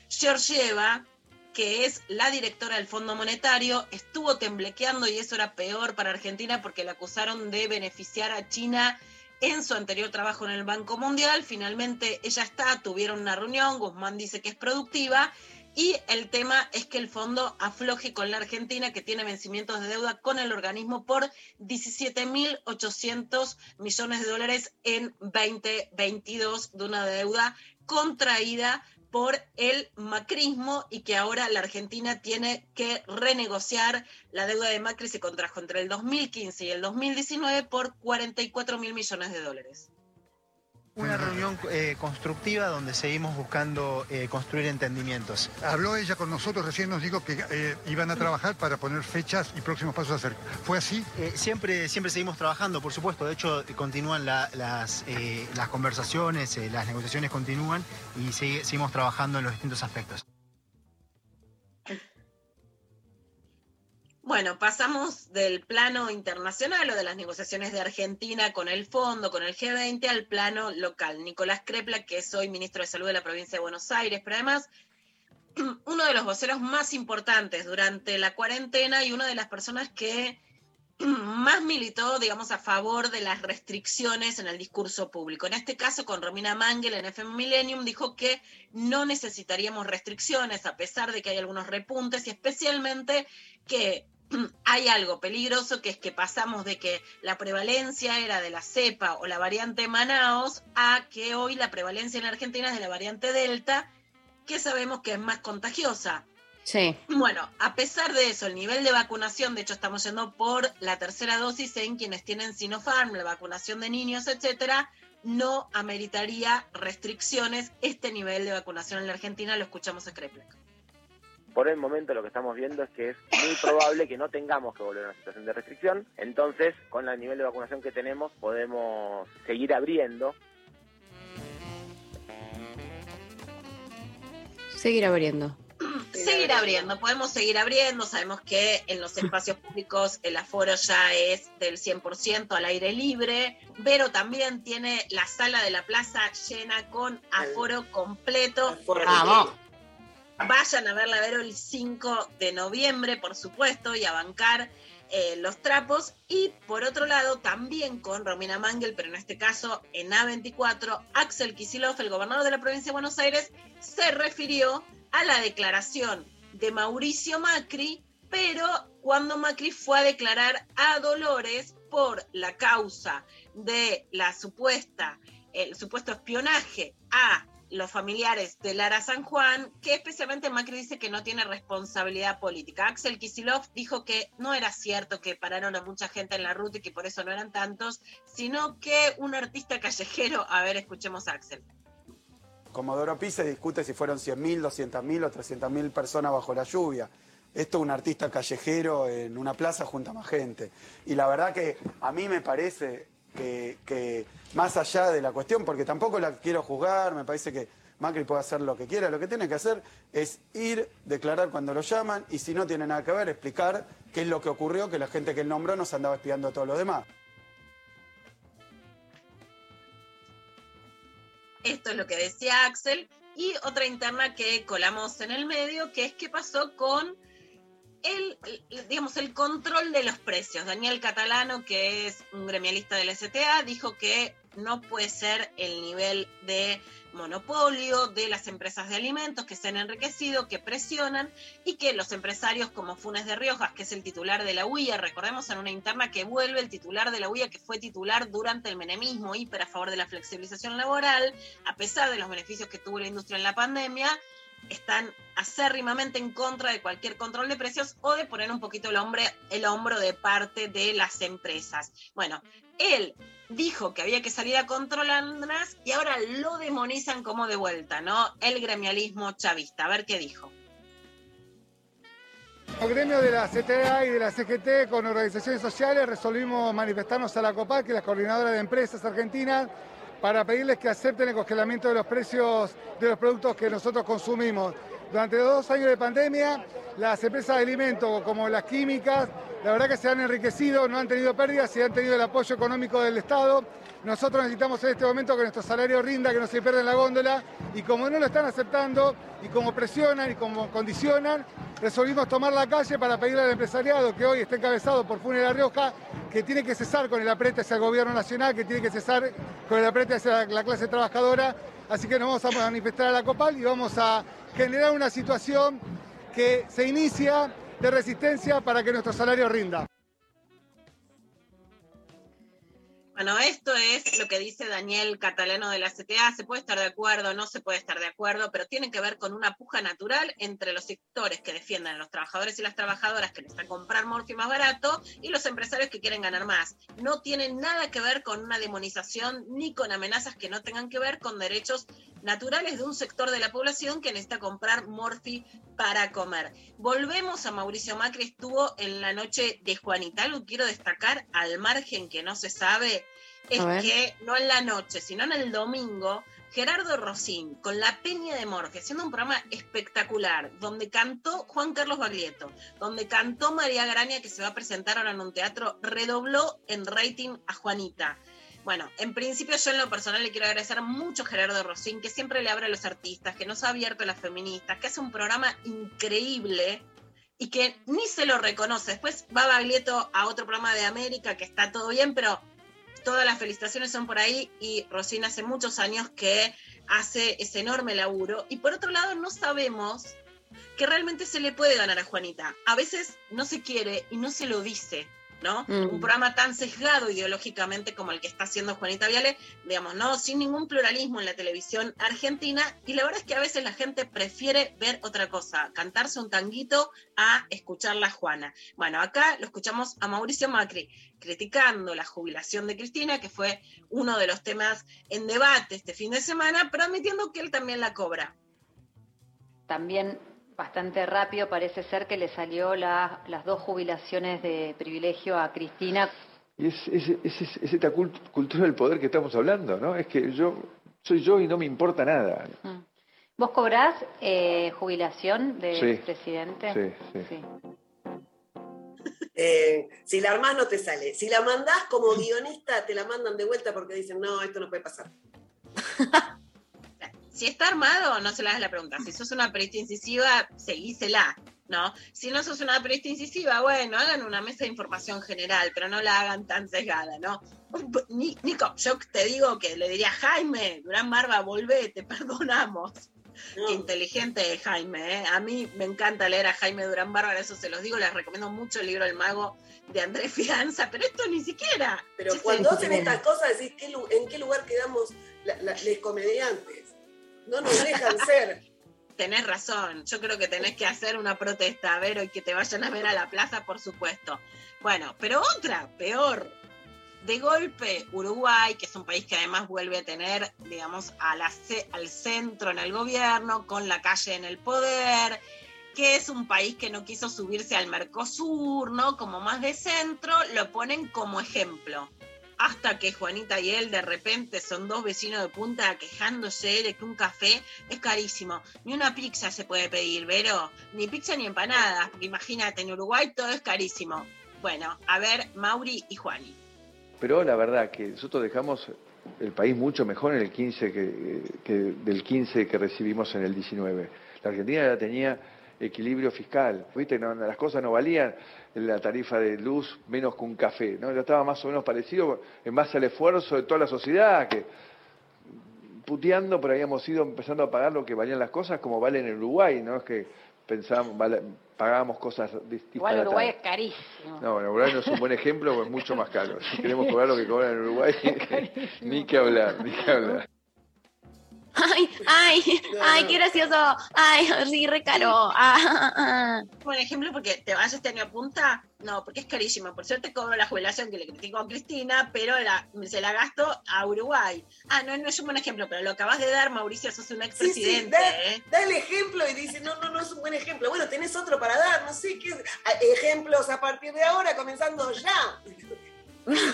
Georgieva, que es la directora del Fondo Monetario, estuvo temblequeando y eso era peor para Argentina porque la acusaron de beneficiar a China en su anterior trabajo en el Banco Mundial. Finalmente ella está, tuvieron una reunión, Guzmán dice que es productiva y el tema es que el fondo afloje con la Argentina que tiene vencimientos de deuda con el organismo por 17.800 millones de dólares en 2022 de una deuda contraída por el macrismo y que ahora la Argentina tiene que renegociar la deuda de Macri se contrajo entre el 2015 y el 2019 por 44 mil millones de dólares. Una reunión eh, constructiva donde seguimos buscando eh, construir entendimientos. Habló ella con nosotros, recién nos dijo que eh, iban a trabajar para poner fechas y próximos pasos a hacer. ¿Fue así? Siempre, siempre seguimos trabajando, por supuesto. De hecho, continúan la- las, las conversaciones, las negociaciones continúan y sigue- seguimos trabajando en los distintos aspectos. Bueno, pasamos del plano internacional o de las negociaciones de Argentina con el fondo, con el G20, al plano local. Nicolás Crepla, que es hoy ministro de Salud de la provincia de Buenos Aires, pero además uno de los voceros más importantes durante la cuarentena y una de las personas que más militó, digamos, a favor de las restricciones en el discurso público. En este caso, con Romina Mangel en FM Millennium, dijo que no necesitaríamos restricciones, a pesar de que hay algunos repuntes, y especialmente que hay algo peligroso, que es que pasamos de que la prevalencia era de la cepa o la variante Manaos a que hoy la prevalencia en Argentina es de la variante Delta, que sabemos que es más contagiosa. Sí. Bueno, a pesar de eso, el nivel de vacunación, de hecho estamos yendo por la tercera dosis en quienes tienen Sinopharm, la vacunación de niños, etcétera, no ameritaría restricciones. Este nivel de vacunación en la Argentina lo escuchamos a Kreplek. Por el momento lo que estamos viendo es que es muy probable que no tengamos que volver a una situación de restricción. Entonces, con el nivel de vacunación que tenemos, podemos seguir abriendo. Seguir abriendo. Seguir abriendo, podemos seguir abriendo, sabemos que en los espacios públicos el aforo ya es del 100% al aire libre, pero también tiene la sala de la plaza llena con aforo completo. Vamos. Vayan a verla a ver el 5 de noviembre, por supuesto, y a bancar eh, los trapos. Y por otro lado, también con Romina Mangel, pero en este caso en A24, Axel Kicillof, el gobernador de la provincia de Buenos Aires, se refirió a la declaración de Mauricio Macri, pero cuando Macri fue a declarar a Dolores por la causa de la supuesta, el supuesto espionaje a los familiares de Lara San Juan, que especialmente Macri dice que no tiene responsabilidad política. Axel Kisilov dijo que no era cierto que pararon a mucha gente en la ruta y que por eso no eran tantos, sino que un artista callejero, a ver, escuchemos a Axel. Comodoro Pi se discute si fueron 100.000, 200.000 o 300.000 personas bajo la lluvia. Esto es un artista callejero en una plaza junto a más gente. Y la verdad que a mí me parece que, más allá de la cuestión, porque tampoco la quiero juzgar, me parece que Macri puede hacer lo que quiera, lo que tiene que hacer es ir, declarar cuando lo llaman y si no tiene nada que ver, explicar qué es lo que ocurrió, que la gente que él nombró nos andaba espiando a todos los demás. Esto es lo que decía Axel. Y otra interna que colamos en el medio, que es qué pasó con el, digamos, el control de los precios. Daniel Catalano, que es un gremialista del STA, dijo que no puede ser el nivel de monopolio de las empresas de alimentos que se han enriquecido, que presionan y que los empresarios como Funes de Riojas, que es el titular de la UIA, recordemos en una interna que vuelve el titular de la UIA, que fue titular durante el menemismo, hiper a favor de la flexibilización laboral, a pesar de los beneficios que tuvo la industria en la pandemia, están acérrimamente en contra de cualquier control de precios o de poner un poquito el, hombre, el hombro de parte de las empresas. Bueno, él dijo que había que salir a controlarlas y ahora lo demonizan como de vuelta, ¿no? El gremialismo chavista. A ver qué dijo. Los gremios de la CTA y de la CGT con organizaciones sociales resolvimos manifestarnos a la COPAC, que es la coordinadora de empresas argentinas, para pedirles que acepten el congelamiento de los precios de los productos que nosotros consumimos. Durante dos años de pandemia, las empresas de alimentos como las químicas, la verdad que se han enriquecido, no han tenido pérdidas y han tenido el apoyo económico del Estado. Nosotros necesitamos en este momento que nuestro salario rinda, que no se pierda en la góndola y como no lo están aceptando y como presionan y como condicionan, resolvimos tomar la calle para pedirle al empresariado que hoy está encabezado por Funes La Rioja que tiene que cesar con el aprete hacia el gobierno nacional, que tiene que cesar con el aprete hacia la clase trabajadora. Así que nos vamos a manifestar a la COPAL y vamos a generar una situación que se inicia de resistencia para que nuestro salario rinda. Bueno, esto es lo que dice Daniel Catalano de la CTA. Se puede estar de acuerdo, no se puede estar de acuerdo, pero tiene que ver con una puja natural entre los sectores que defienden a los trabajadores y las trabajadoras que necesitan comprar morfio más barato y los empresarios que quieren ganar más. No tiene nada que ver con una demonización ni con amenazas que no tengan que ver con derechos naturales de un sector de la población que necesita comprar morfi para comer. Volvemos a Mauricio Macri, estuvo en la noche de Juanita. Algo quiero destacar al margen que no se sabe es que no en la noche, sino en el domingo, Gerardo Rosín con La Peña de Morfe, haciendo un programa espectacular, donde cantó Juan Carlos Baglietto, donde cantó María Graña, que se va a presentar ahora en un teatro, redobló en rating a Juanita. Bueno, en principio yo en lo personal le quiero agradecer mucho a Gerardo Rosín, que siempre le abre a los artistas, que nos ha abierto a las feministas, que hace un programa increíble y que ni se lo reconoce. Después va Baglietto a otro programa de América, que está todo bien, pero todas las felicitaciones son por ahí y Rosín hace muchos años que hace ese enorme laburo. Y por otro lado, no sabemos que realmente se le puede ganar a Juanita. A veces no se quiere y no se lo dice. ¿No? Mm. Un programa tan sesgado ideológicamente como el que está haciendo Juanita Viale, digamos, ¿no? Sin ningún pluralismo en la televisión argentina. Y la verdad es que a veces la gente prefiere ver otra cosa, cantarse un tanguito a escucharla a Juana. Bueno, acá lo escuchamos a Mauricio Macri criticando la jubilación de Cristina, que fue uno de los temas en debate este fin de semana, pero admitiendo que él también la cobra. También bastante rápido parece ser que le salió la- las dos jubilaciones de privilegio a Cristina. Y es, es, es- es- es esta cult- cultura del poder que estamos hablando, ¿no? Es que yo soy yo y no me importa nada. ¿Vos cobrás eh, jubilación de Sí. presidente? Sí, sí. Eh, si la armás no te sale. Si la mandás como guionista, te la mandan de vuelta porque dicen, no, esto no puede pasar. Si está armado, no se le hagas la pregunta. Si sos una periodista incisiva, seguísela, ¿no? Si no sos una periodista incisiva, bueno, hagan una mesa de información general, pero no la hagan tan sesgada, ¿no? Ni- Nico, yo te digo que le diría, Jaime, Durán Barba, volvé, te perdonamos. Qué inteligente es Jaime, ¿eh? A mí me encanta leer a Jaime Durán Barba, eso se los digo, les recomiendo mucho el libro El Mago de Andrés Fianza, pero esto ni siquiera. Pero cuando hacen estas cosas, decís, ¿qué lu- ¿en qué lugar quedamos la- la- les comediantes? No nos dejan ser. Tenés razón, yo creo que tenés que hacer una protesta, a ver, y que te vayan a ver a la plaza, por supuesto. Bueno, pero otra, peor. De golpe, Uruguay, que es un país que además vuelve a tener, digamos, al centro en el gobierno, con la calle en el poder, que es un país que no quiso subirse al Mercosur, ¿no? Como más de centro, lo ponen como ejemplo. Hasta que Juanita y él de repente son dos vecinos de punta quejándose de que un café es carísimo. Ni una pizza se puede pedir, Vero. Ni pizza ni empanadas. Imagínate, en Uruguay todo es carísimo. Bueno, a ver, Mauri y Juani. Pero la verdad que nosotros dejamos el país mucho mejor en el 15 que, que del 15 que recibimos en el 19. La Argentina ya tenía equilibrio fiscal, ¿viste? No, las cosas no valían la tarifa de luz menos que un café, ¿no? Ya estaba más o menos parecido en base al esfuerzo de toda la sociedad que puteando, pero habíamos ido empezando a pagar lo que valían las cosas como valen en Uruguay, ¿no? Es que pensábamos, vale- pagábamos cosas dis- Igual. Uruguay es carísimo. No, bueno, Uruguay no es un buen ejemplo, es mucho más caro. Si queremos cobrar lo que cobran en Uruguay, ni que hablar, ni que hablar. Ay, ay, ay, qué gracioso. Ay, sí, re caro. Ah, ah, ah. Por ejemplo, porque te vas este año a punta, no, porque es carísimo. Por suerte cobro la jubilación que le critico a Cristina, pero la- se la gasto a Uruguay. Ah, no, no es un buen ejemplo, pero lo acabas de dar, Mauricio, sos un Sí, sí, expresidente, da, ¿eh? da el ejemplo y dice, no, no, no es un buen ejemplo. Bueno, tenés otro para dar, no sé qué. a- Ejemplos a partir de ahora, comenzando ya.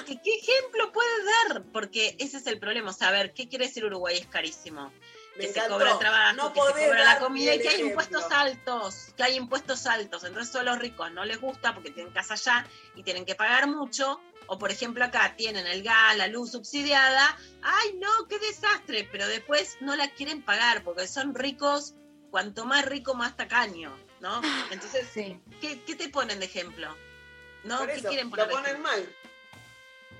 ¿Qué, qué ejemplo puedes dar? Porque ese es el problema, saber qué quiere decir Uruguay es carísimo. Me que se cobra el trabajo, No que se cobra la comida y que hay impuestos altos, que hay impuestos altos. Entonces solo los ricos no les gusta porque tienen casa allá y tienen que pagar mucho. O por ejemplo acá tienen el gas, la luz subsidiada. ¡Ay no, qué desastre! Pero después no la quieren pagar porque son ricos, cuanto más rico más tacaño, ¿no? Entonces, ¿qué, qué te ponen de ejemplo? ¿No? Por ¿Qué eso, quieren lo poner de ponen mal.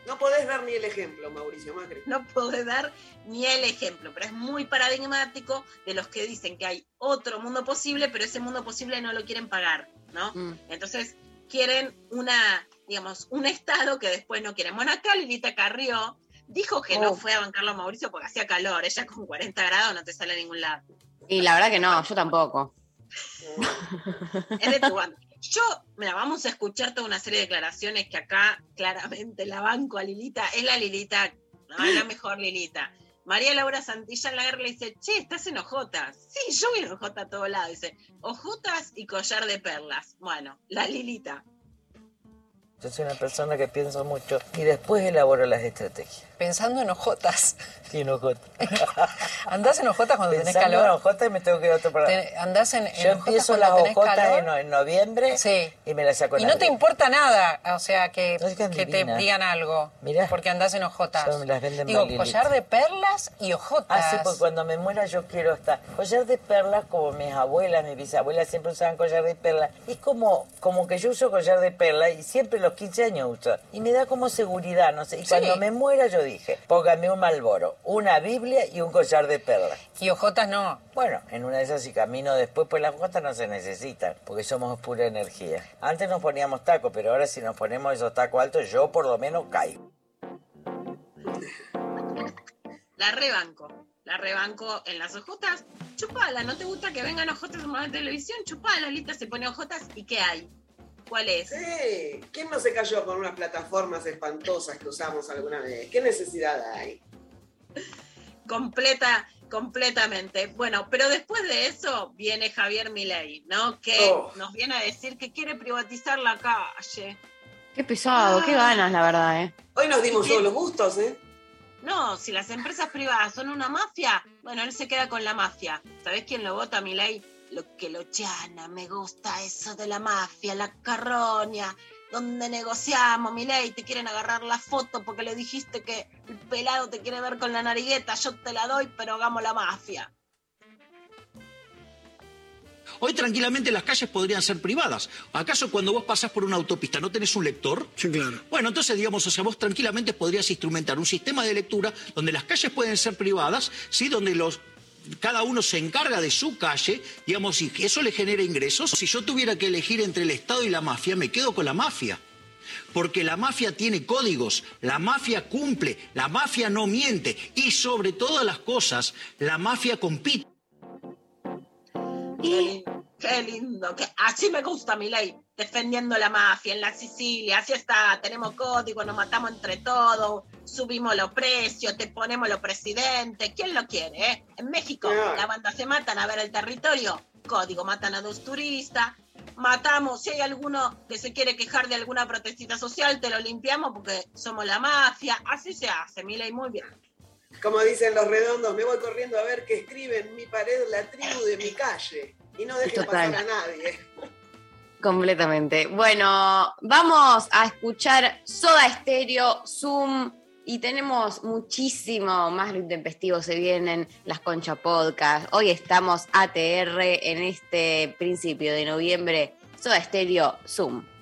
No podés dar ni el ejemplo, Mauricio Macri. no puedo dar ni el ejemplo, pero es muy paradigmático de los que dicen que hay otro mundo posible, pero ese mundo posible no lo quieren pagar, ¿no? Entonces quieren una, digamos, un Estado que después no quieren. Bueno, acá Lilita Carrió dijo que no Oh. fue a bancarlo a Mauricio porque hacía calor, ella con 40 grados no te sale a ningún lado. Y la verdad que no, yo tampoco. Es de tu banda. Yo, mira, vamos a escuchar toda una serie de declaraciones que acá claramente la banco a Lilita. Es la Lilita, la mejor Lilita. María Laura Santilla en la guerra le dice, che, estás en ojotas. Sí, yo voy en ojota a todo lado. Dice, ojotas y collar de perlas. Bueno, la Lilita. Yo soy una persona que pienso mucho y después elaboro las estrategias. Pensando en ojotas. Sí, en ojotas. ¿Andás en ojotas cuando tenés Pensando calor? en ojotas y me tengo que ir a otro programa. Te- ¿Andás en, en Yo ojotas empiezo las tenés ojotas en, no- en noviembre y me las saco en Y no te importa nada, o sea, que, que te digan algo. Porque andás en ojotas. Las venden Digo, collar de perlas y ojotas. Ah, sí, pues cuando me muera yo quiero estar. Collar de perlas, como mis abuelas, mis bisabuelas siempre usaban collar de perlas. Es como, como que yo uso collar de perlas y siempre los 15 años uso. Y me da como seguridad, no sé. Y cuando me muera yo dije, póngame un malboro, una Biblia y un collar de perlas. Y ojotas no. Bueno, en una de esas si camino después, pues las ojotas no se necesitan, porque somos pura energía. Antes nos poníamos tacos, pero ahora si nos ponemos esos tacos altos, yo por lo menos caigo. La rebanco. La rebanco en las ojotas. Chupala, ¿no te gusta que vengan ojotas en la televisión? Chupala, Lita se pone ojotas y ¿qué hay? ¿Cuál es? Sí, ¿quién no se cayó con unas plataformas espantosas que usamos alguna vez? ¿Qué necesidad hay? completa, completamente. Bueno, pero después de eso viene Javier Milei, ¿no? Que Oh. nos viene a decir que quiere privatizar la calle. Qué pesado, qué ganas, la verdad, ¿eh? Hoy nos dimos todos los gustos, ¿eh? No, si las empresas privadas son una mafia, bueno, él se queda con la mafia. ¿Sabés quién lo vota, Milei? Lo que lo llana, me gusta eso de la mafia, la carroña, donde negociamos, Milei, te quieren agarrar la foto porque le dijiste que el pelado te quiere ver con la narigueta, yo te la doy, pero hagamos la mafia. Hoy tranquilamente las calles podrían ser privadas. ¿Acaso cuando vos pasás por una autopista no tenés un lector? Sí, claro. Bueno, entonces, digamos, o sea, vos tranquilamente podrías instrumentar un sistema de lectura donde las calles pueden ser privadas, ¿sí? Donde los cada uno se encarga de su calle, digamos, y eso le genera ingresos. Si yo tuviera que elegir entre el Estado y la mafia, me quedo con la mafia. porque la mafia tiene códigos, la mafia cumple, la mafia no miente y sobre todas las cosas, la mafia compite. Qué, qué lindo, que así me gusta mi ley, defendiendo la mafia en la Sicilia, así está, tenemos código, nos matamos entre todos, subimos los precios, te ponemos los presidentes, ¿quién lo quiere? eh? En México la banda se matan a ver el territorio, código, matan a dos turistas, matamos, si hay alguno que se quiere quejar de alguna protestita social, te lo limpiamos porque somos la mafia, así se hace, mi ley, muy bien. Como dicen los redondos, me voy corriendo a ver qué escribe en mi pared la tribu de mi calle. Y no dejen Total. pasar a nadie. Completamente. Bueno, vamos a escuchar Soda Stereo, Zoom y tenemos muchísimo más lo intempestivo. Se vienen las Concha Podcast. Hoy estamos ATR en este principio de noviembre. Soda Stereo, Zoom.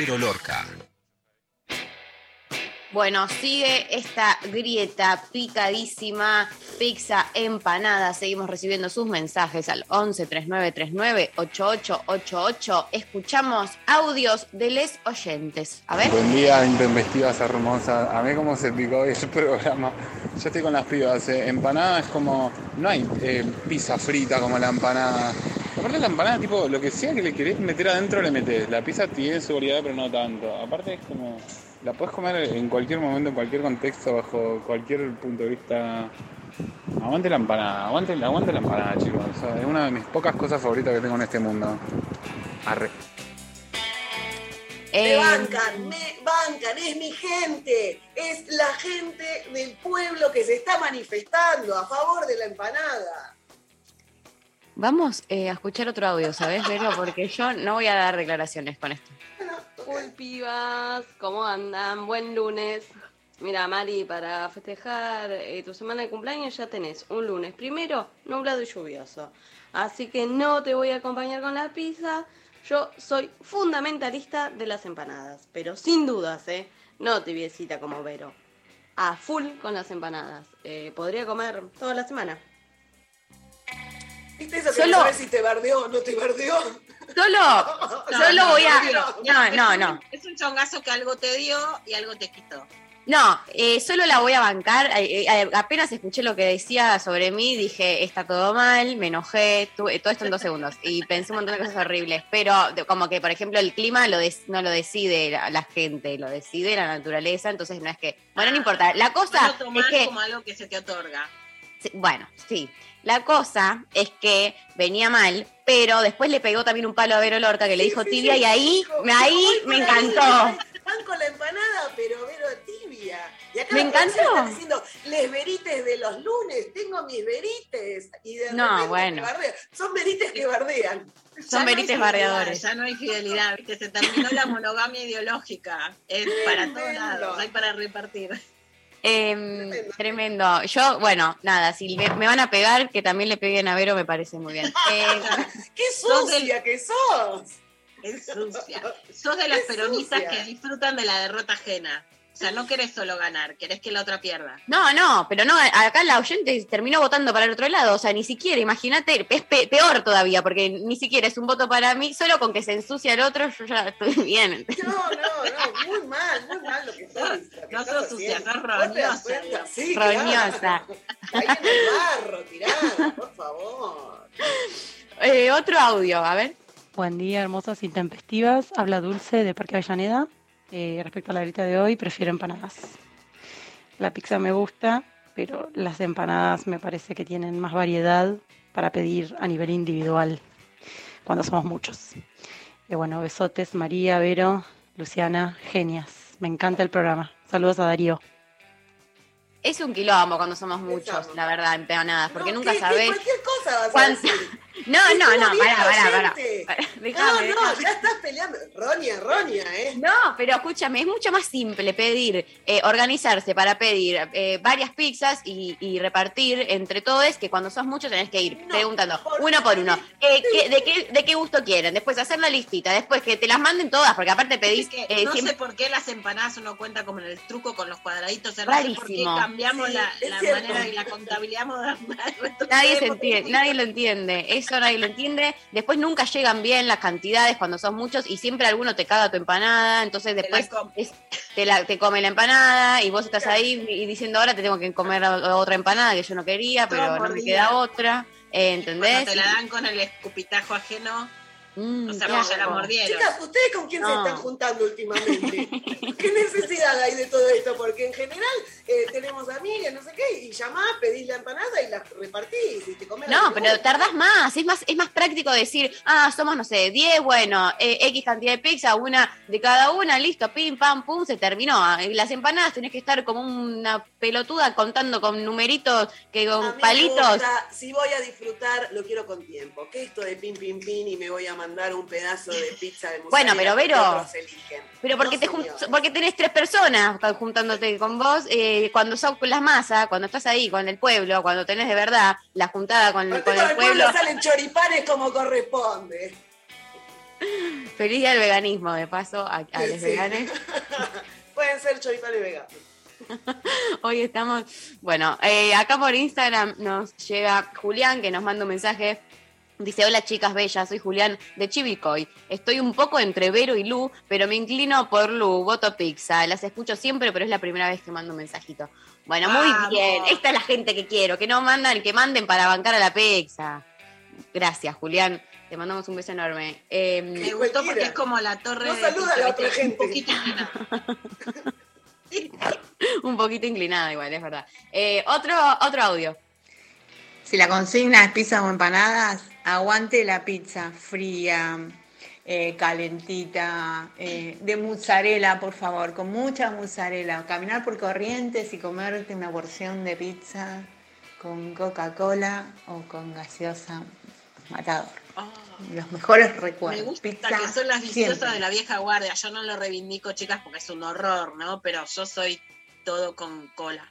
Vero Lorca. Bueno, sigue esta grieta picadísima, pizza empanada. Seguimos recibiendo sus mensajes al 11 3939 8888. Escuchamos audios de les oyentes. A ver. Buen día, intempestivas hermosas. A mí como se picó hoy el programa. Yo estoy con las pibas. eh. Empanada es como. No hay eh, pizza frita como la empanada. Aparte la empanada, tipo, lo que sea que le querés meter adentro le metes. La pizza tiene su variedad, pero no tanto. Aparte es como. La puedes comer en cualquier momento, en cualquier contexto, bajo cualquier punto de vista Aguante la empanada, aguante, aguante la empanada, chicos. O sea, es una de mis pocas cosas favoritas que tengo en este mundo. Arre. Me Eh, bancan, me bancan, es mi gente, es la gente del pueblo que se está manifestando a favor de la empanada. Vamos eh, a escuchar otro audio, ¿sabes, Vero? Porque yo no voy a dar declaraciones con esto. Pibas, ¿cómo andan? Buen lunes. Mira, Mari, para festejar eh, tu semana de cumpleaños ya tenés un lunes primero nublado y lluvioso. Así que no te voy a acompañar con la pizza. Yo soy fundamentalista de las empanadas, pero sin dudas, ¿eh? No tibiecita como Vero. A full con las empanadas. Eh, podría comer toda la semana. ¿Viste eso que Solo- no sabes si te bardeó o no te bardeó? Solo, solo voy a. No, no, no. Es un chongazo que algo te dio y algo te quitó. No, eh, solo la voy a bancar. Eh, eh, apenas escuché lo que decía sobre mí, dije, está todo mal, me enojé, tuve- todo esto en dos segundos. Y pensé un montón de cosas horribles. Pero de- como que, por ejemplo, el clima lo des- no lo decide la, la gente, lo decide la naturaleza. Entonces no es que. Bueno, no importa. La cosa No tomar es que. como algo que se te otorga. Sí, Bueno, sí. La cosa es que venía mal, pero después le pegó también un palo a Vero Lorca que le dijo tibia y ahí, ahí me encantó. Van con la empanada, pero Vero tibia. Y acá Me encantó. está diciendo, les verites de los lunes, tengo mis verites. Y de No, repente bueno. Son verites que bardean. Son verites bardeadores. Ya no hay fidelidad, ¿viste? se terminó la monogamia ideológica. Es para todos lados, hay para repartir. Em, tremendo. Yo, bueno, nada, si me, me van a pegar, que también le peguen a Vero, me parece muy bien. Eh, ¡Qué sucia que sos! Es sucia. Sos de las peronistas sucia. que disfrutan de la derrota ajena. O sea, no querés solo ganar, querés que la otra pierda. no, no, pero no, acá la oyente terminó votando para el otro lado, o sea, ni siquiera, imagínate, es pe- peor todavía, porque ni siquiera es un voto para mí, solo con que se ensucia el otro, yo ya estoy bien. No, no, no, muy mal, muy mal lo que estás No sos sucia, sos ¿Vos te das roñosa. Sí, Roñosa. claro. Ahí en el barro, tirada, por favor. Eh, otro audio, a ver. Buen día, hermosas intempestivas. Habla Dulce de Parque Avellaneda. Eh, respecto a la grita de hoy, prefiero empanadas. La pizza me gusta, pero las empanadas me parece que tienen más variedad para pedir a nivel individual cuando somos muchos. Y bueno, besotes, María, Vero, Luciana, genias. Me encanta el programa. Saludos a Darío. Es un quilombo cuando somos muchos, la verdad, empanadas, porque nunca ¿Qué- qué- sabés. Cualquier No, no, no, pará, pará, pará. No, no, ya estás peleando. Roña, roña, ¿eh? No, pero escúchame, es mucho más simple pedir, eh, organizarse para pedir eh, varias pizzas y, y repartir entre todos que cuando sos muchos tenés que ir preguntando uno por uno eh, ¿qué- de, qué, de qué gusto quieren, después hacer la listita, después que te las manden todas, porque aparte pedís eh, no siempre- sé por qué las empanadas uno cuenta como en el truco con los cuadraditos. O sea, no sé por qué cambiamos Sí, la, es manera y la contabilidad moderna. Nadie se entiende, nadie lo entiende, eso nadie lo entiende. Después nunca llegan bien las cantidades cuando sos muchos y siempre alguno te caga tu empanada, entonces después es- te, la, te come la empanada y vos estás ahí y diciendo ahora te tengo que comer otra empanada que yo no quería, pero no me queda otra, eh, ¿entendés? Cuando te la dan con el escupitajo ajeno, o sea, vos ya la mordieron. Chicas, ¿ustedes con quién se están juntando últimamente? ¿Qué necesidad hay de todo esto? Porque en general eh, tenemos amigas, no sé qué, y llamás, pedís la empanada y la repartís y te comés No, pero tardás más, es más, es más práctico decir, ah, somos, no sé, 10, bueno, eh, X cantidad de pizza, una de cada una, listo, pim, pam, pum, se terminó. Ah, Las empanadas tenés que estar como una pelotuda contando con numeritos, que con A mí me palitos. gusta, si voy a disfrutar, lo quiero con tiempo. ¿Qué esto de pin, pin, pin y me voy a mandar un pedazo de pizza de Bueno, pero, Vero? Pero porque, No, te porque tenés tres personas juntándote con vos, eh, cuando sos con las masas, cuando estás ahí con el pueblo, cuando tenés de verdad la juntada con, con Con el el pueblo pueblo. salen choripanes como corresponde. Feliz día del veganismo, de paso, a, a los Sí. veganes. Pueden ser choripanes veganos. Hoy estamos, bueno, eh, acá por Instagram nos llega Julián que nos manda un mensaje. Dice, hola chicas bellas, soy Julián de Chivicoy. Estoy un poco entre Vero y Lu, pero me inclino por Lu, voto pizza. Las escucho siempre, pero es la primera vez que mando un mensajito. Bueno, muy Vamos. bien. Esta es la gente que quiero, que no mandan, que manden para bancar a la pizza. Gracias, Julián. Te mandamos un beso enorme. Eh, Me gustó porque es como la torre No de saluda a la otra gente. Un poquito inclinada. un poquito inclinada igual, es verdad. Eh, otro, otro audio. Si la consigna es pizza o empanadas, aguante la pizza fría, eh, calentita, eh, de mozzarella, por favor, con mucha mozzarella. Caminar por corrientes y comerte una porción de pizza con Coca-Cola o con gaseosa matador. Los mejores recuerdos. Me gusta Pizza que son las viciosas siempre. de la vieja guardia. Yo no lo reivindico, chicas, porque es un horror, ¿no? Pero yo soy todo con cola.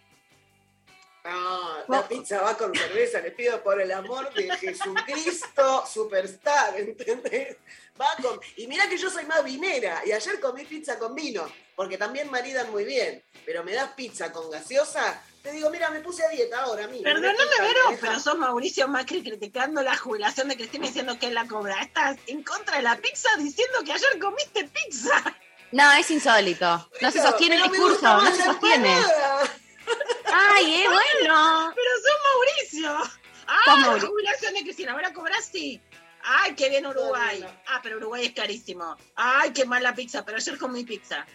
No, la pizza va con cerveza, les pido por el amor de Jesucristo Superstar, ¿entendés? Va con... Y mira que yo soy más vinera, y ayer comí pizza con vino, porque también maridan muy bien, pero me das pizza con gaseosa, te digo, mira, me puse a dieta ahora, mira. Perdóname, Vero, pero sos Mauricio Macri criticando la jubilación de Cristina diciendo que él la cobra. Estás en contra de la pizza diciendo que ayer comiste pizza. No, es insólito. No se sostiene el discurso, no se sostiene. empanada. Ay, es bueno. Pero sos Mauricio. Ah, la jubilación de Cristina, ¿ahora cobras sí? Ay, qué bien Uruguay. Ah, pero Uruguay es carísimo. Ay, qué mala pizza, pero ayer comí pizza.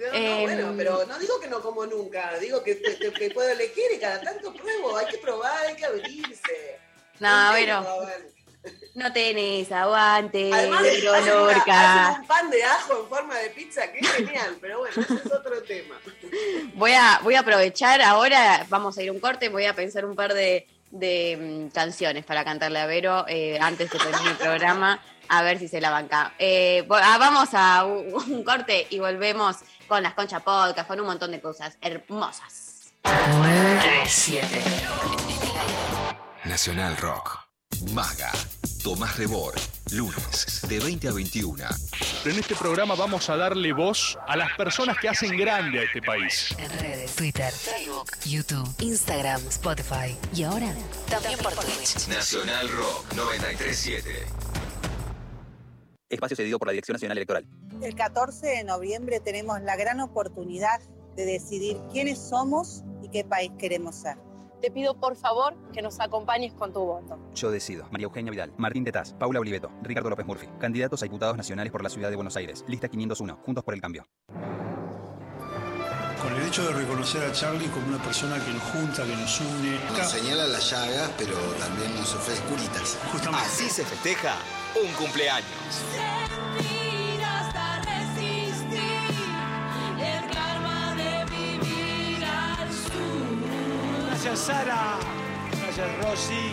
No, no, Em, bueno, pero no digo que no como nunca, digo que, que- que puedo elegir y cada tanto pruebo, hay que probar, hay que abrirse. No, ver. No tenés, aguante, Además, hacen, una- Lorca. hacen un pan de ajo en forma de pizza, que es genial, pero bueno, ese es otro tema. Voy a, voy a aprovechar ahora, vamos a ir a un corte, voy a pensar un par de, de, mm, canciones para cantarle a Vero eh, antes de terminar el programa, a ver si se la banca. Eh, ah, vamos a un, un corte y volvemos con las concha podcast, con un montón de cosas hermosas. 937. Nacional Rock. Maga. Tomás Rebor. Lunes, de 20 a 21. En este programa vamos a darle voz a las personas que hacen grande a este país. En redes, Twitter, Facebook, YouTube, Instagram, Spotify y ahora también por Twitch. Nacional Rock 937. Espacio cedido por la Dirección Nacional Electoral. El 14 de noviembre tenemos la gran oportunidad de decidir quiénes somos y qué país queremos ser. Te pido por favor que nos acompañes con tu voto. Yo decido. María Eugenia Vidal, Martín Tetaz, Paula Oliveto, Ricardo López Murphy. Candidatos a diputados nacionales por la ciudad de Buenos Aires. Lista 501. Juntos por el cambio. Con el hecho de reconocer a Charlie como una persona que nos junta, que nos une. Nos señala las llagas, pero también nos ofrece curitas. Así se festeja un cumpleaños. Gracias Sara, gracias Rosy.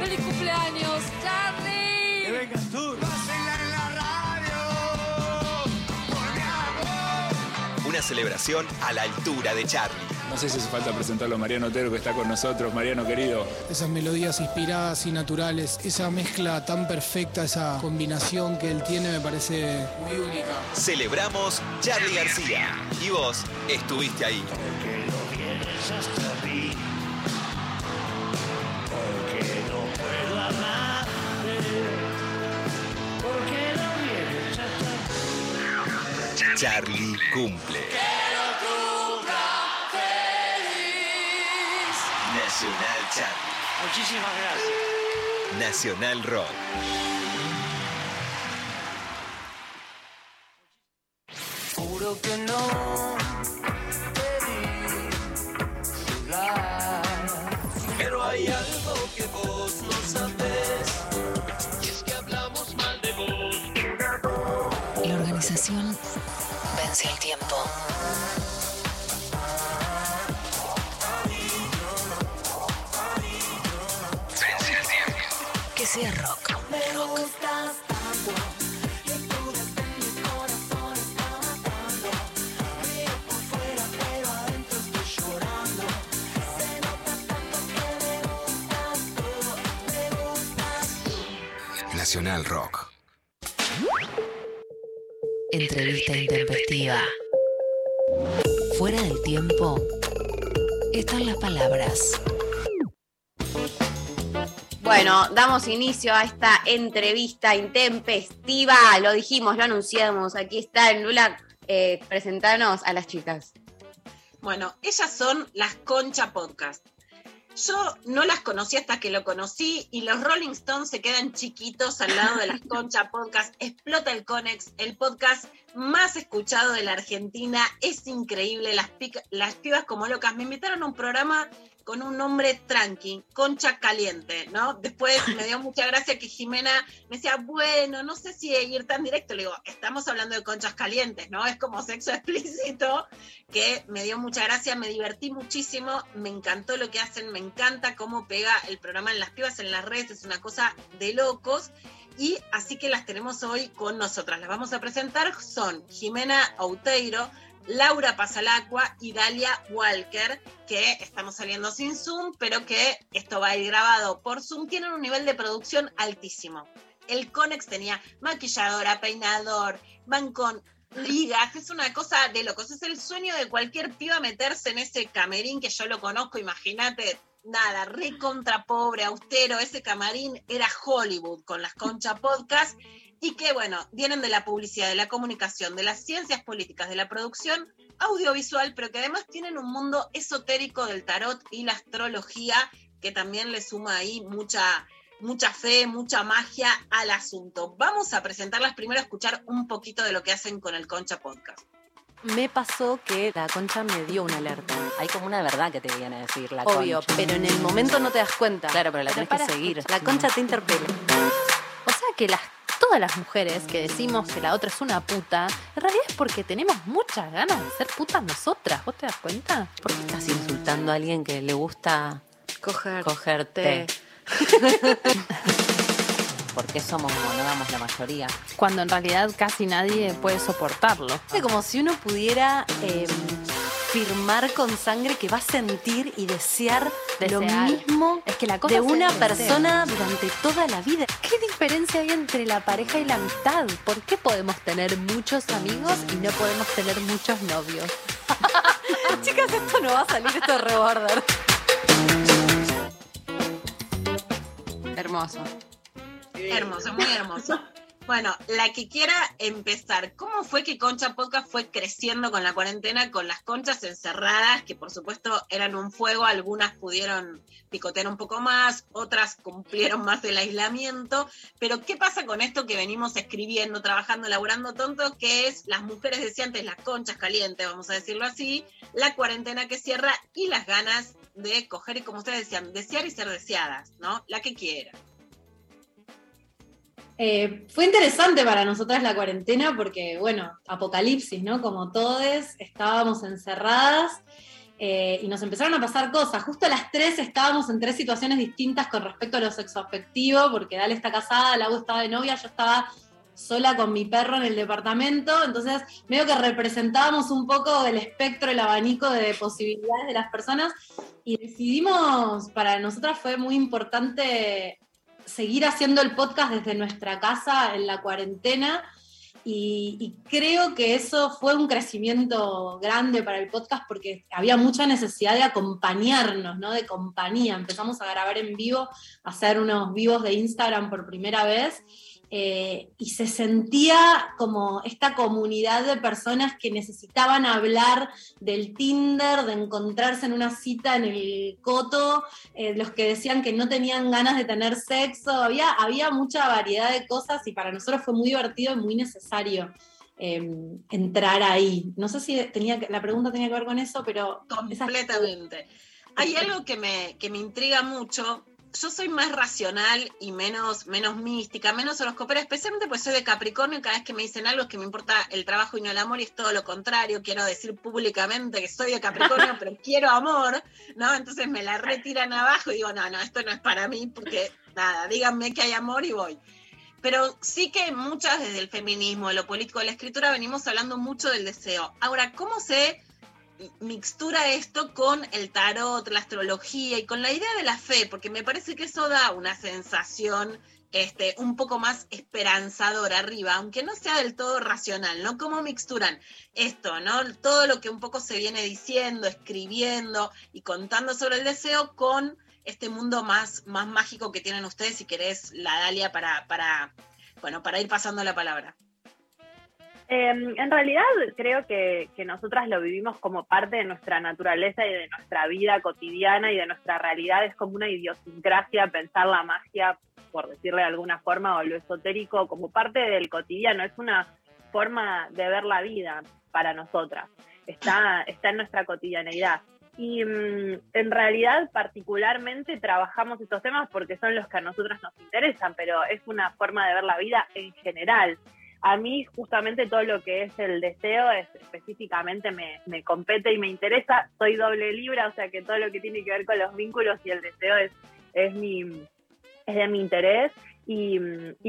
¡Feliz cumpleaños, Charlie! Que vengas tú. Una celebración a la altura de Charlie. No sé si hace falta presentarlo a Mariano Otero que está con nosotros. Mariano querido. Esas melodías inspiradas y naturales, esa mezcla tan perfecta, esa combinación que él tiene me parece muy única. Celebramos Charlie García. Y vos estuviste ahí. Porque no puedo amar, porque no vienes hasta Charlie cumple. Nacional Charlie. Muchísimas gracias. Nacional Rock. Damos inicio a esta entrevista intempestiva. Lo dijimos, lo anunciamos. Aquí está Lula. Eh, presentanos a las chicas. Bueno, ellas son las Concha Podcast. Yo no las conocí hasta que lo conocí y los Rolling Stones se quedan chiquitos al lado de las Concha Podcast. Explota el Conex, el podcast más escuchado de la Argentina. Es increíble, las, las pibas como locas. Me invitaron a un programa con un nombre tranqui, Concha Caliente, ¿no? Después me dio mucha gracia que Jimena me decía, bueno, no sé si ir tan directo. Le digo, estamos hablando de conchas calientes, ¿no? Es como sexo explícito, que me dio mucha gracia, me divertí muchísimo, me encantó lo que hacen, me encanta cómo pega el programa en las pibas en las redes, es una cosa de locos. Y así que las tenemos hoy con nosotras. Las vamos a presentar. Son Jimena Outeiro, Laura Pasalacqua y Dalia Walker, que estamos saliendo sin Zoom, pero que esto va a ir grabado por Zoom. Tienen un nivel de producción altísimo. El Conex tenía maquilladora, peinador, van con ligas, es una cosa de locos. Es el sueño de cualquier piba meterse en ese camerín que yo lo conozco, imagínate, nada, re contra pobre, austero, ese camarín era Hollywood con las Concha Podcast y que, bueno, vienen de la publicidad, de la comunicación, de las ciencias políticas, de la producción audiovisual, pero que además tienen un mundo esotérico del tarot y la astrología que también le suma ahí mucha, mucha fe, mucha magia al asunto. Vamos a presentarlas primero a escuchar un poquito de lo que hacen con el Concha Podcast. Me pasó que la concha me dio una alerta. Hay como una verdad que te viene a decir la Obvio, concha. pero en el momento no te das cuenta. Claro, pero la tenés que seguir. La concha te interpela. O sea que las, todas las mujeres que decimos que la otra es una puta, en realidad es porque tenemos muchas ganas de ser putas nosotras. ¿Vos te das cuenta? ¿Por qué estás insultando a alguien que le gusta Coger. cogerte? Porque somos monógamos la mayoría. Cuando en realidad casi nadie puede soportarlo. Es como si uno pudiera eh, firmar con sangre que va a sentir y desear, lo mismo Es que la cosa de una persona durante toda la vida. ¿Qué diferencia hay entre la pareja y la amistad? ¿Por qué podemos tener muchos amigos y no podemos tener muchos novios? Chicas, esto no va a salir, esto es reborder. Hermoso. Hermoso, muy hermoso. Bueno, la que quiera empezar, ¿cómo fue que Concha Podcast fue creciendo con la cuarentena, con las conchas encerradas, que por supuesto eran un fuego, algunas pudieron picotear un poco más, otras cumplieron más el aislamiento, pero ¿qué pasa con esto que venimos escribiendo, trabajando, laburando tonto, que es, las mujeres decían antes, las conchas calientes, vamos a decirlo así, la cuarentena que cierra y las ganas de coger y como ustedes decían, desear y ser deseadas, ¿no? La que quiera. Eh, fue interesante para nosotras la cuarentena porque, bueno, apocalipsis, ¿no? Como todos, estábamos encerradas eh, y nos empezaron a pasar cosas. Justo a las tres estábamos en tres situaciones distintas con respecto a lo sexoafectivo, porque Dale está casada, Lau estaba de novia, yo estaba sola con mi perro en el departamento, entonces medio que representábamos un poco el espectro, el abanico de posibilidades de las personas y decidimos, para nosotras fue muy importante seguir haciendo el podcast desde nuestra casa en la cuarentena y, creo que eso fue un crecimiento grande para el podcast porque había mucha necesidad de acompañarnos, ¿no? De compañía. Empezamos a grabar en vivo, a hacer unos vivos de Instagram por primera vez eh, y se sentía como esta comunidad de personas que necesitaban hablar del Tinder, de encontrarse en una cita en el coto, eh, los que decían que no tenían ganas de tener sexo, había, había mucha variedad de cosas y para nosotros fue muy divertido y muy necesario eh, entrar ahí. No sé si tenía, que- la pregunta tenía que ver con eso, pero... Completamente. Hay algo que me, que me intriga mucho. Yo soy más racional y menos, menos mística, menos horoscopera, especialmente pues soy de Capricornio y cada vez que me dicen algo es que me importa el trabajo y no el amor y es todo lo contrario. Quiero decir públicamente que soy de Capricornio, pero quiero amor, ¿no? Entonces me la retiran abajo y digo, no, no, esto no es para mí porque nada, díganme que hay amor y voy. Pero sí que muchas desde el feminismo, de lo político, de la escritura, venimos hablando mucho del deseo. Ahora, ¿cómo se mixtura esto con el tarot, la astrología y con la idea de la fe? Porque me parece que eso da una sensación este, un poco más esperanzadora arriba, aunque no sea del todo racional, ¿no? ¿Cómo mixturan esto, ¿no? Todo lo que un poco se viene diciendo, escribiendo y contando sobre el deseo con este mundo más, más mágico que tienen ustedes, si querés, la Dalia, para, para, bueno, para ir pasando la palabra. Eh, en realidad creo que, que nosotras lo vivimos como parte de nuestra naturaleza y de nuestra vida cotidiana y de nuestra realidad. Es como una idiosincrasia pensar la magia, por decirle de alguna forma, o lo esotérico como parte del cotidiano. Es una forma de ver la vida para nosotras. Está, está en nuestra cotidianeidad. Y mm, en realidad, particularmente, trabajamos estos temas porque son los que a nosotras nos interesan, pero es una forma de ver la vida en general. A mí, justamente, todo lo que es el deseo es, específicamente me, me compete y me interesa. Soy doble libra, o sea que todo lo que tiene que ver con los vínculos y el deseo es, es, mi, es de mi interés. Y,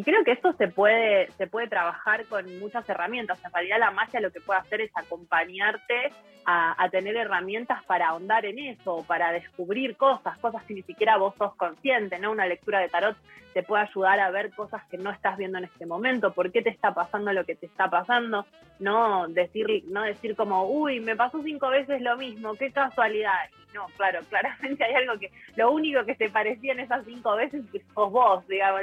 creo que esto se puede, se puede trabajar con muchas herramientas. En realidad la magia lo que puede hacer es acompañarte a, tener herramientas para ahondar en eso, para descubrir cosas, cosas que ni siquiera vos sos consciente, ¿no? Una lectura de tarot te puede ayudar a ver cosas que no estás viendo en este momento, por qué te está pasando lo que te está pasando, no decir, no decir como, uy, me pasó cinco veces lo mismo, qué casualidad. No, claro, claramente hay algo que, lo único que se parecía en esas cinco veces sos vos, digamos,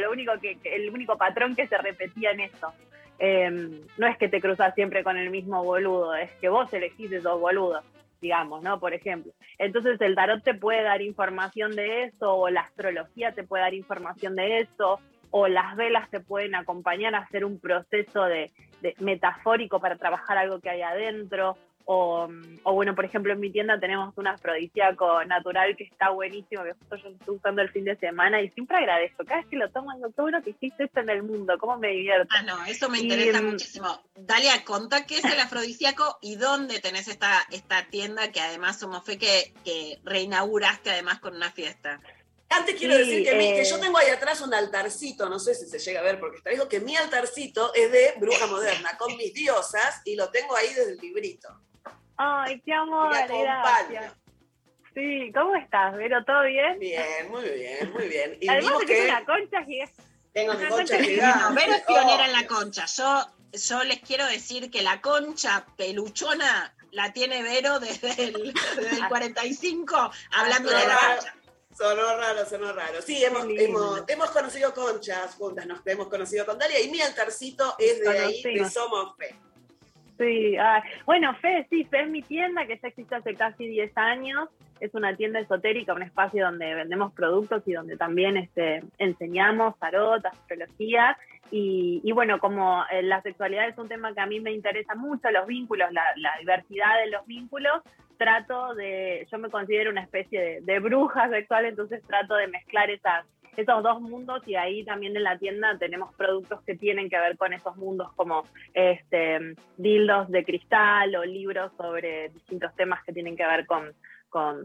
el único patrón que se repetía en eso. Eh, no es que te cruzas siempre con el mismo boludo, es que vos elegís esos boludos digamos, ¿no? Por ejemplo. Entonces el tarot te puede dar información de eso, o la astrología te puede dar información de eso, o las velas te pueden acompañar a hacer un proceso de, de metafórico para trabajar algo que hay adentro, o, o, bueno, por ejemplo, en mi tienda tenemos un afrodisíaco natural que está buenísimo, que justo yo estoy usando el fin de semana y siempre agradezco. Cada vez que lo tomo, digo, qué bueno que hiciste esto en el mundo, cómo me divierto. Ah, no, eso me interesa y, muchísimo. Dalia, contá qué es el afrodisíaco y dónde tenés esta, esta tienda que además somos fe que, que reinauguraste además con una fiesta. Antes quiero sí, decir que, eh... mi, que, yo tengo ahí atrás un altarcito, no sé si se llega a ver porque está digo que mi altarcito es de bruja moderna, con mis diosas, y lo tengo ahí desde el librito. Ay, qué amor, gracias. Sí, ¿cómo estás, Vero? ¿Todo bien? Bien, muy bien, muy bien. Y Además de que, una concha gigante. Tengo mi concha gigante. No, Vero es pionera en la concha. Yo, yo les quiero decir que la concha peluchona la tiene Vero desde el, desde el 45, hablando de la concha. Sonó raro, sonó raro. Sí, hemos, hemos, hemos, conocido conchas juntas, nos hemos conocido con Dalia y mi altarcito es de ahí, de Somos Fe. Sí, bueno, Fe, sí, Fe es mi tienda que ya existe hace casi 10 años. Es una tienda esotérica, un espacio donde vendemos productos y donde también este, enseñamos tarot, astrología. Y, y bueno, como eh, la sexualidad es un tema que a mí me interesa mucho, los vínculos, la, la diversidad de los vínculos, trato de, yo me considero una especie de, de bruja sexual, entonces trato de mezclar esas esos dos mundos y ahí también en la tienda tenemos productos que tienen que ver con esos mundos como este dildos de cristal o libros sobre distintos temas que tienen que ver con, con,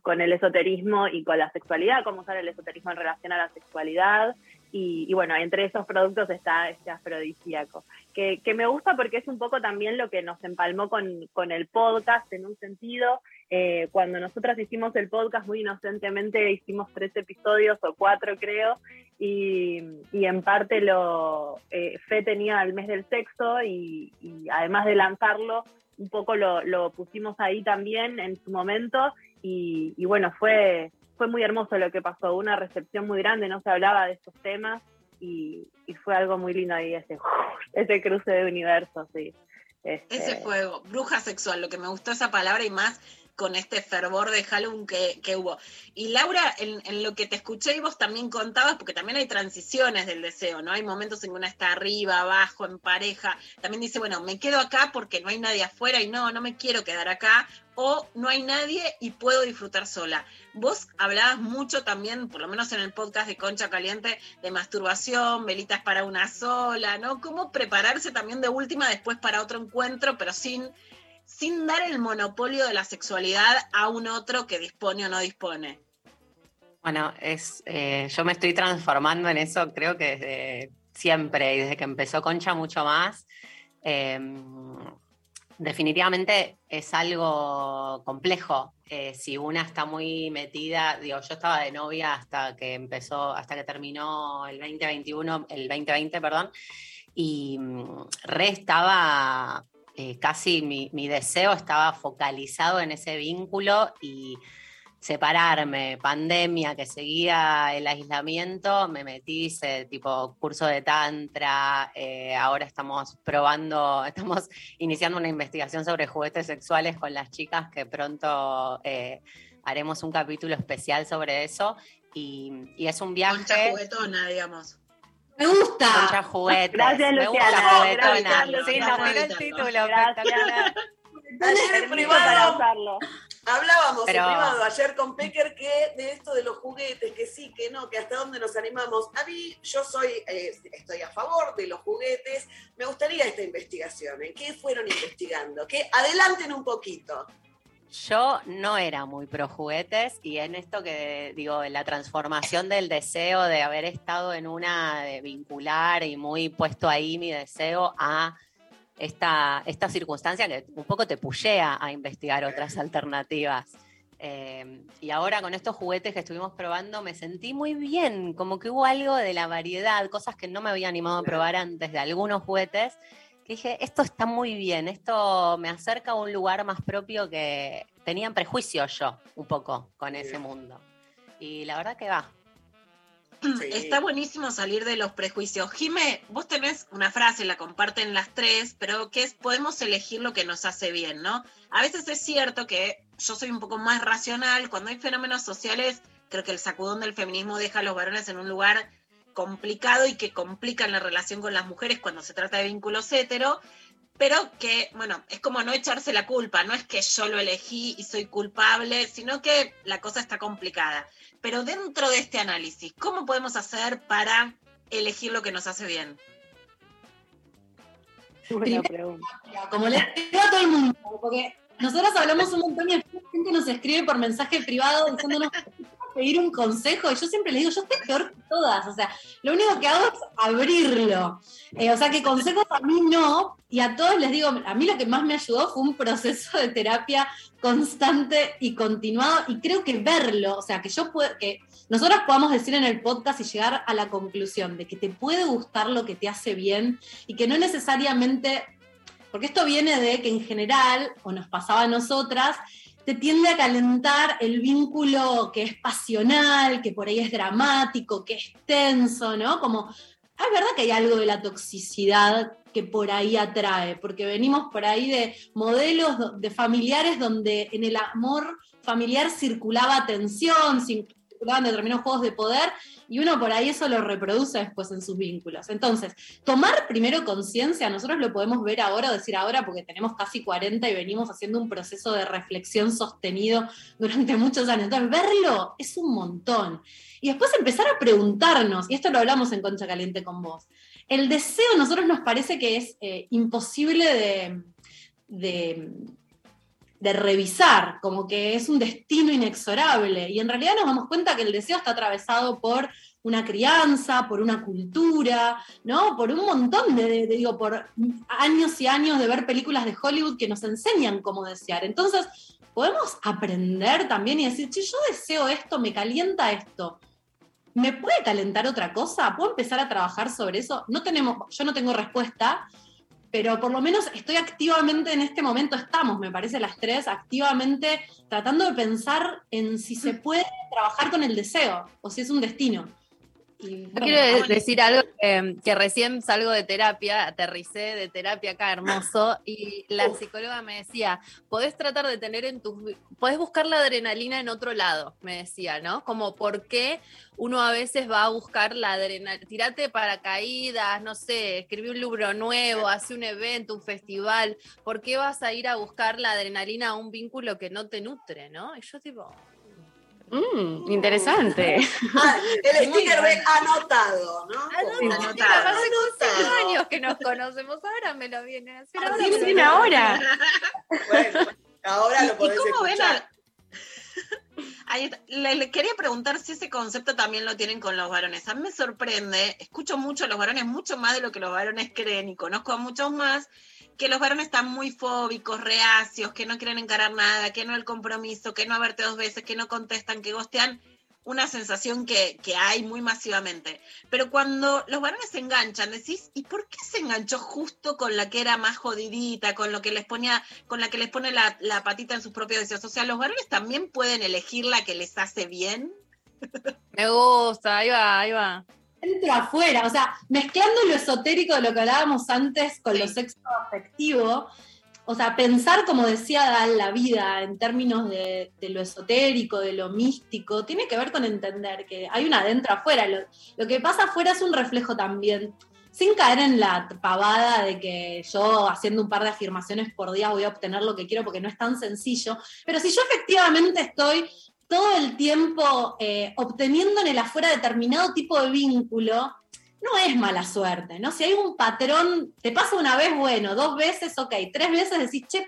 con el esoterismo y con la sexualidad, cómo usar el esoterismo en relación a la sexualidad. Y, bueno, entre esos productos está este afrodisíaco, que, me gusta porque es un poco también lo que nos empalmó con, con el podcast en un sentido. Eh, cuando nosotras hicimos el podcast muy inocentemente, hicimos tres episodios o cuatro creo, y, en parte lo eh, Fe tenía el mes del sexo y, además de lanzarlo, un poco lo, lo, pusimos ahí también en su momento y bueno, fue fue muy hermoso lo que pasó, una recepción muy grande, no se hablaba de estos temas y, y fue algo muy lindo ahí, ese, ese cruce de universos, sí. Este... Ese fuego, bruja sexual, lo que me gustó esa palabra y más con este fervor de Halloween que, que hubo. Y Laura, en, en, lo que te escuché y vos también contabas, porque también hay transiciones del deseo, ¿no? Hay momentos en que una está arriba, abajo, en pareja. También dice, bueno, me quedo acá porque no hay nadie afuera y no, no me quiero quedar acá. O no hay nadie y puedo disfrutar sola. Vos hablabas mucho también, por lo menos en el podcast de Concha Caliente, de masturbación, velitas para una sola, ¿no? Cómo prepararse también de última después para otro encuentro, pero sin sin dar el monopolio de la sexualidad a un otro que dispone o no dispone. Bueno, es, eh, yo me estoy transformando en eso, creo que desde siempre y desde que empezó Concha mucho más. Eh, definitivamente es algo complejo. Eh, si una está muy metida, digo, yo estaba de novia hasta que empezó, hasta que terminó el 2021, el 2020, perdón, y mm, re estaba eh, casi mi, mi, deseo estaba focalizado en ese vínculo y separarme, pandemia, que seguía el aislamiento, me metí, hice tipo curso de tantra, eh, ahora estamos probando, estamos iniciando una investigación sobre juguetes sexuales con las chicas que pronto eh, haremos un capítulo especial sobre eso y, y es un viaje... Concha juguetona, digamos Me gusta. Concha juguetes. Gracias, Me Luciana. gusta juguetona. Gracias, Sí, nos tiró el título. Gracias. en privado para usarlo. hablábamos Pero- en privado ayer con Pecker que de esto de los juguetes, que sí, que no, que hasta dónde nos animamos. A mí, yo soy, eh, estoy a favor de los juguetes. Me gustaría esta investigación. ¿En qué fueron investigando? Que adelanten un poquito. Yo no era muy pro juguetes y en esto que digo, en la transformación del deseo de haber estado en una de vincular y muy puesto ahí mi deseo a esta, esta circunstancia que un poco te pullea a investigar otras alternativas. Eh, y ahora con estos juguetes que estuvimos probando me sentí muy bien, como que hubo algo de la variedad, cosas que no me había animado a probar antes de algunos juguetes, dije, esto está muy bien, esto me acerca a un lugar más propio que tenía en prejuicio yo un poco con ese mundo. Y la verdad que va. Está buenísimo salir de los prejuicios. Jime, vos tenés una frase, la comparten las tres, pero que es podemos elegir lo que nos hace bien, ¿no? A veces es cierto que yo soy un poco más racional, cuando hay fenómenos sociales, creo que el sacudón del feminismo deja a los varones en un lugar complicado y que complican la relación con las mujeres cuando se trata de vínculos hetero, pero que, bueno, es como no echarse la culpa, no es que yo lo elegí y soy culpable, sino que la cosa está complicada. Pero dentro de este análisis, ¿cómo podemos hacer para elegir lo que nos hace bien? Buena pregunta. Como le digo a todo el mundo, porque nosotros hablamos un montón y después la gente nos escribe por mensaje privado diciéndonos pedir un consejo y yo siempre les digo, yo estoy peor que todas, o sea, lo único que hago es abrirlo. Eh, o sea, que consejos a mí no, y a todos les digo, a mí lo que más me ayudó fue un proceso de terapia constante y continuado, y creo que verlo, o sea, que yo puedo, que nosotros podamos decir en el podcast y llegar a la conclusión de que te puede gustar lo que te hace bien y que no necesariamente porque esto viene de que en general, o nos pasaba a nosotras, te tiende a calentar el vínculo que es pasional, que por ahí es dramático, que es tenso, ¿no? Como, ah, es verdad que hay algo de la toxicidad que por ahí atrae, porque venimos por ahí de modelos de familiares donde en el amor familiar circulaba tensión, circulaban determinados juegos de poder, y uno por ahí eso lo reproduce después en sus vínculos. Entonces, tomar primero conciencia, nosotros lo podemos ver ahora o decir ahora porque tenemos casi 40 y venimos haciendo un proceso de reflexión sostenido durante muchos años. Entonces, verlo es un montón. Y después empezar a preguntarnos, y esto lo hablamos en Concha Caliente con vos, el deseo a nosotros nos parece que es eh, imposible de, de, de revisar, como que es un destino inexorable. Y en realidad nos damos cuenta que el deseo está atravesado por una crianza, por una cultura, ¿no? Por un montón de, digo, por años y años de ver películas de Hollywood que nos enseñan cómo desear. Entonces, podemos aprender también y decir, che, yo deseo esto, me calienta esto. ¿Me puede calentar otra cosa? ¿Puedo empezar a trabajar sobre eso? No tenemos, yo no tengo respuesta, pero por lo menos estoy activamente en este momento, estamos, me parece, las tres, activamente tratando de pensar en si se puede trabajar con el deseo o si es un destino. Y, Yo quiero decir algo que, que recién salgo de terapia, aterricé de terapia acá, hermoso, y la psicóloga me decía, podés tratar de tener en tus... Podés buscar la adrenalina en otro lado, me decía, ¿no? Como por qué uno a veces va a buscar la adrenalina, tirate paracaídas, no sé, escribí un libro nuevo, hace un evento, un festival, ¿por qué vas a ir a buscar la adrenalina a un vínculo que no te nutre, ¿no? Y yo tipo... Mm, interesante. Ah, el sticker de anotado, ¿no? Anotado. Mira, hace años que nos conocemos, ahora me lo viene a hacer. ahora Sí, sí, viene ahora. Bueno, ahora lo ¿Y cómo ven escuchar. Ahí le quería preguntar si ese concepto también lo tienen con los varones. A mí me sorprende, escucho mucho a los varones, mucho más de lo que los varones creen y conozco a muchos más, que los varones están muy fóbicos, reacios, que no quieren encarar nada, que no el compromiso, que no a verte dos veces, que no contestan, que gostean. Una sensación que, que hay muy masivamente. Pero cuando los varones se enganchan, decís, ¿y por qué se enganchó justo con la que era más jodidita, con lo que les ponía, con la que les pone la, la patita en sus propios deseos? O sea, los varones también pueden elegir la que les hace bien. Me gusta, ahí va, ahí va. Dentro afuera, o sea, mezclando lo esotérico de lo que hablábamos antes con lo sexo afectivo, o sea, pensar, como decía la vida, en términos de, de, lo esotérico, de lo místico, tiene que ver con entender que hay una adentro afuera. Lo, lo, que pasa afuera es un reflejo también, sin caer en la pavada de que yo haciendo un par de afirmaciones por día voy a obtener lo que quiero, porque no es tan sencillo. Pero si yo efectivamente estoy todo el tiempo eh, obteniendo en el afuera determinado tipo de vínculo, no es mala suerte, ¿no? Si hay un patrón, te pasa una vez, bueno, dos veces, ok, tres veces decís, che,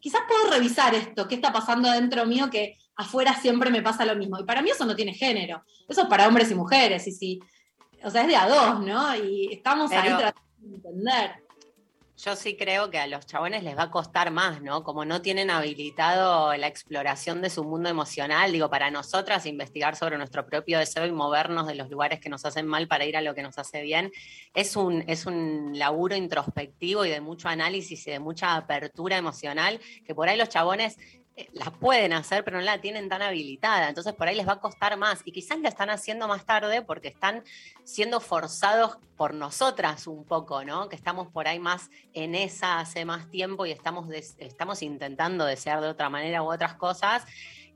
quizás puedo revisar esto, qué está pasando dentro mío que afuera siempre me pasa lo mismo. Y para mí eso no tiene género, eso es para hombres y mujeres, y si, o sea, es de a dos, ¿no? Y estamos Pero... ahí tratando de entender yo sí creo que a los chabones les va a costar más, ¿no? Como no tienen habilitado la exploración de su mundo emocional, digo, para nosotras investigar sobre nuestro propio deseo y movernos de los lugares que nos hacen mal para ir a lo que nos hace bien, es un, es un laburo introspectivo y de mucho análisis y de mucha apertura emocional, que por ahí los chabones eh, la pueden hacer, pero no la tienen tan habilitada. Entonces por ahí les va a costar más. Y quizás la están haciendo más tarde porque están siendo forzados por nosotras un poco, ¿no? Que estamos por ahí más en esa hace más tiempo y estamos, estamos intentando desear de otra manera u otras cosas.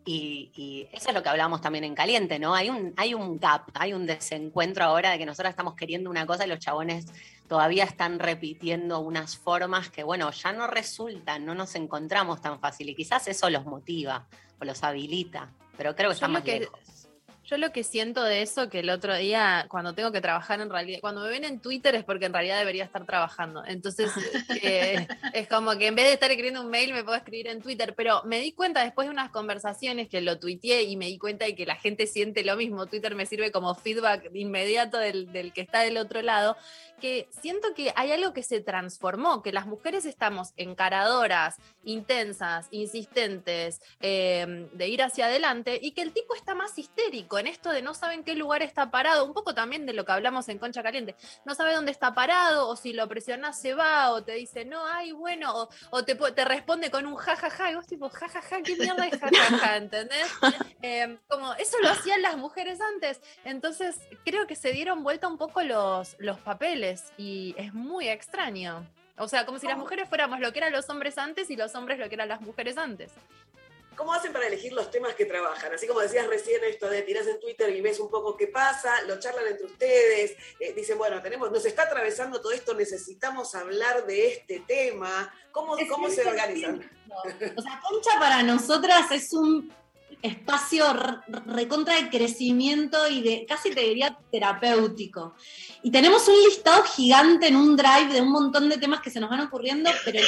Y, y, eso es lo que hablamos también en Caliente, ¿no? Hay un, hay un gap, hay un desencuentro ahora de que nosotros estamos queriendo una cosa y los chabones todavía están repitiendo unas formas que, bueno, ya no resultan, no nos encontramos tan fácil y quizás eso los motiva o los habilita, pero creo que están más que, lejos. Yo lo que siento de eso, que el otro día, cuando tengo que trabajar en realidad, cuando me ven en Twitter es porque en realidad debería estar trabajando. Entonces, eh, es como que en vez de estar escribiendo un mail, me puedo escribir en Twitter. Pero me di cuenta después de unas conversaciones que lo tuiteé y me di cuenta de que la gente siente lo mismo. Twitter me sirve como feedback inmediato del, del que está del otro lado. Que siento que hay algo que se transformó, que las mujeres estamos encaradoras, intensas, insistentes, eh, de ir hacia adelante, y que el tipo está más histérico en esto de no saben qué lugar está parado, un poco también de lo que hablamos en Concha Caliente, no sabe dónde está parado, o si lo presionas se va, o te dice, no, ay, bueno, o, o te, te, responde con un jajaja, ja, ja, y vos tipo, jajaja, ja, qué mierda es jajaja, ja, ¿entendés? Eh, como eso lo hacían las mujeres antes, entonces creo que se dieron vuelta un poco los, los papeles, y es muy extraño. O sea, como si las mujeres fuéramos lo que eran los hombres antes y los hombres lo que eran las mujeres antes. ¿Cómo hacen para elegir los temas que trabajan? Así como decías recién esto de tirás en Twitter y ves un poco qué pasa, lo charlan entre ustedes, eh, dicen, bueno, tenemos, nos está atravesando todo esto, necesitamos hablar de este tema. ¿Cómo, cómo se organizan? O sea, Concha para nosotras es un espacio recontra de crecimiento y de casi te diría terapéutico. Y tenemos un listado gigante en un drive de un montón de temas que se nos van ocurriendo, pero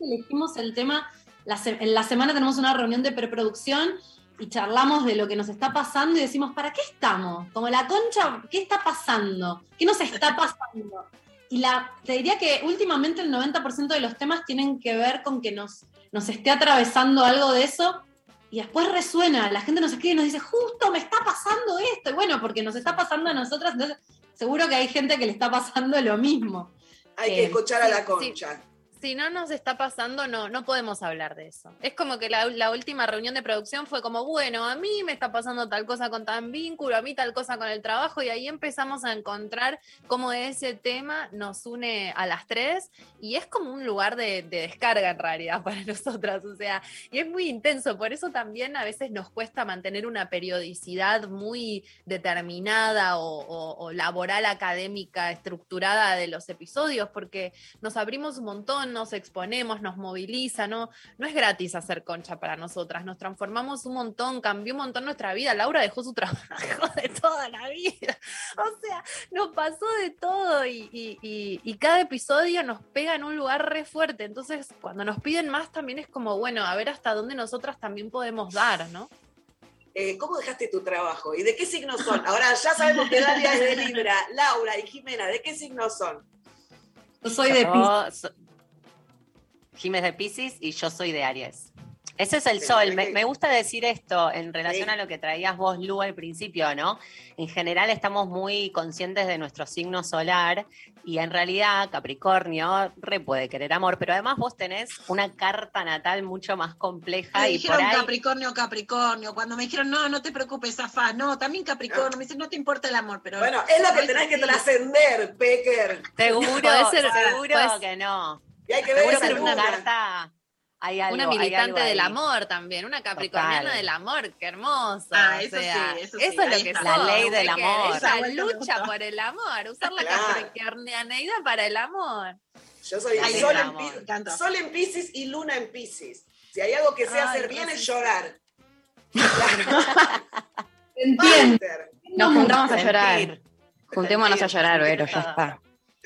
elegimos el tema, la en la semana tenemos una reunión de preproducción y charlamos de lo que nos está pasando y decimos, ¿para qué estamos? Como la concha, ¿qué está pasando? ¿Qué nos está pasando? Y la, te diría que últimamente el 90% de los temas tienen que ver con que nos, nos esté atravesando algo de eso y después resuena, la gente nos escribe y nos dice, justo me está pasando esto, y bueno, porque nos está pasando a nosotras, entonces seguro que hay gente que le está pasando lo mismo. Hay eh, que escuchar a la concha. Sí si no nos está pasando, no, no podemos hablar de eso. Es como que la, última reunión de producción fue como, bueno, a mí me está pasando tal cosa con tan vínculo, a mí tal cosa con el trabajo, y ahí empezamos a encontrar cómo ese tema nos une a las tres, y es como un lugar de, de descarga en realidad para nosotras, o sea, y es muy intenso, por eso también a veces nos cuesta mantener una periodicidad muy determinada o laboral, académica, estructurada de los episodios, porque nos abrimos un montón nos exponemos, nos moviliza, ¿no? No es gratis hacer concha para nosotras, nos transformamos un montón, cambió un montón nuestra vida. Laura dejó su trabajo de toda la vida. O sea, nos pasó de todo y, y, y, y cada episodio nos pega en un lugar re fuerte. Entonces, cuando nos piden más, también es como, bueno, a ver hasta dónde nosotras también podemos dar, ¿no? Eh, ¿Cómo dejaste tu trabajo? ¿Y de qué signos son? Ahora ya sabemos que Dalia es de Libra, Laura y Jimena, ¿de qué signos son? Yo soy de Pisces. Jiménez de Pisces y yo soy de Aries. Ese es el sol. Me, me, gusta decir esto en relación sí. a lo que traías vos, Lu, al principio, ¿no? En general estamos muy conscientes de nuestro signo solar y en realidad Capricornio re puede querer amor, pero además vos tenés una carta natal mucho más compleja. Me y dijeron por ahí... Capricornio, Capricornio. Cuando me dijeron, no, no te preocupes, Zafá. No, también Capricornio. Me dicen, no te importa el amor, pero. Bueno, es lo que tenés que trascender, Pecker. Seguro, puede ser, seguro que no. Y hay que ver esa una carta hay algo. una hay militante algo del amor también, una capricorniana Total. del amor, qué hermoso. Ah, o eso sea, sí, eso sí, es lo que está. La ley del que amor. Esa lucha por el amor, usar la Claro. capricornianidad para el amor. Yo soy sol, en sol Pisces y luna en Pisces. Si hay algo que sé Ay, hacer bien es llorar. Entiendo. Nos juntamos a llorar. Juntémonos a llorar, Vero, ya está.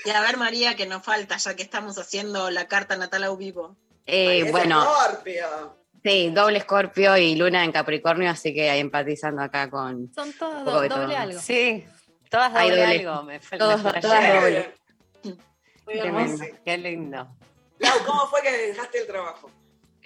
Y a ver, María, que nos falta, ya que estamos haciendo la carta natal a vivo. Eh, bueno, Escorpio. sí, doble escorpio y luna en Capricornio, así que ahí empatizando acá con. Son todos doble todo. algo. Sí, todas doble, doble. algo. Me, Todos- me todas doble. Muy hermoso. Qué lindo. Lau, ¿cómo fue que dejaste el trabajo?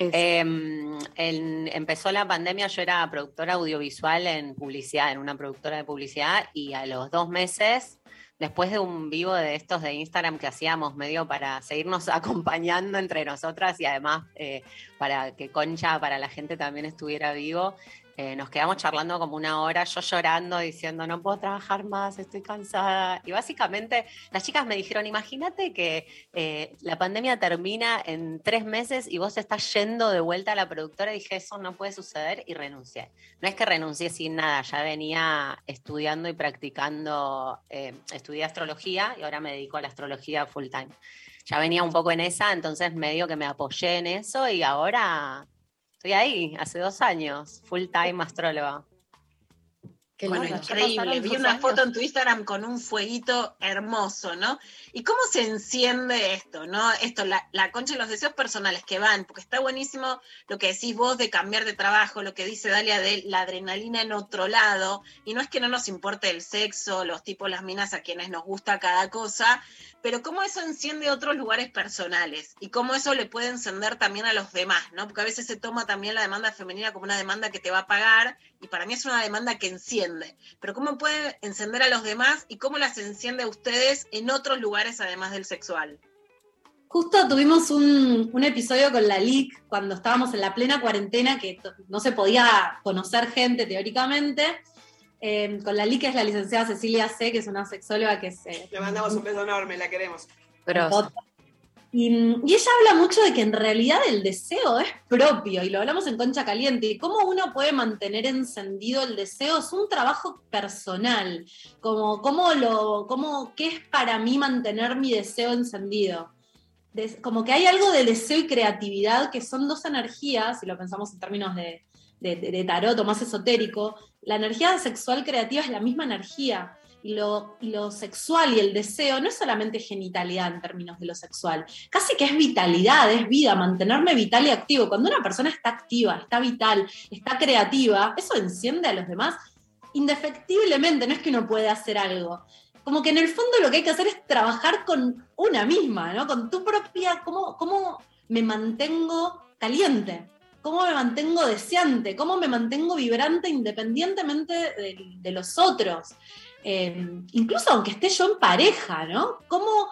Em, en- empezó la pandemia, yo era productora audiovisual en publicidad, en una productora de publicidad, y a los dos meses, después de un vivo de estos de Instagram que hacíamos medio para seguirnos acompañando entre nosotras y además eh, para que Concha, para la gente también estuviera vivo, eh, nos quedamos charlando como una hora, yo llorando, diciendo, no puedo trabajar más, estoy cansada. Y básicamente las chicas me dijeron, imagínate que eh, la pandemia termina en tres meses y vos estás yendo de vuelta a la productora. Y dije, eso no puede suceder y renuncié. No es que renuncié sin nada, ya venía estudiando y practicando, eh, estudié astrología y ahora me dedico a la astrología full time. Ya venía un poco en esa, entonces medio que me apoyé en eso y ahora estoy ahí, hace dos años, full time astróloga. Qué Bueno, increíble. Vi una años. foto en tu Instagram con un fueguito hermoso, ¿no? ¿Y cómo se enciende esto, no? Esto, la, la concha de los deseos personales que van, porque está buenísimo lo que decís vos de cambiar de trabajo, lo que dice Dalia de la adrenalina en otro lado, y no es que no nos importe el sexo, los tipos, las minas a quienes nos gusta cada cosa, pero cómo eso enciende otros lugares personales y cómo eso le puede encender también a los demás, ¿no? Porque a veces se toma también la demanda femenina como una demanda que te va a pagar y para mí es una demanda que enciende, pero cómo puede encender a los demás y cómo las enciende a ustedes en otros lugares además del sexual. Justo tuvimos un, un episodio con la LIC cuando estábamos en la plena cuarentena, que no se podía conocer gente teóricamente. Eh, con la LIC es la licenciada Cecilia C., que es una sexóloga que se... Le mandamos un beso enorme, la queremos. Grosso. Y, ella habla mucho de que en realidad el deseo es propio, y lo hablamos en Concha Caliente, y cómo uno puede mantener encendido el deseo es un trabajo personal, como cómo lo, cómo, qué es para mí mantener mi deseo encendido. Como que hay algo de deseo y creatividad que son dos energías, si lo pensamos en términos de, de- de tarot o más esotérico, la energía sexual creativa es la misma energía. Lo, lo sexual y el deseo no es solamente genitalidad en términos de lo sexual, casi que es vitalidad, es vida, mantenerme vital y activo. Cuando una persona está activa, está vital, está creativa, eso enciende a los demás indefectiblemente, no es que uno puede hacer algo. Como que en el fondo lo que hay que hacer es trabajar con una misma, ¿no? Con tu propia, cómo, cómo me mantengo caliente, cómo me mantengo deseante, cómo me mantengo vibrante independientemente de, de los otros. Eh, incluso aunque esté yo en pareja, ¿no? ¿Cómo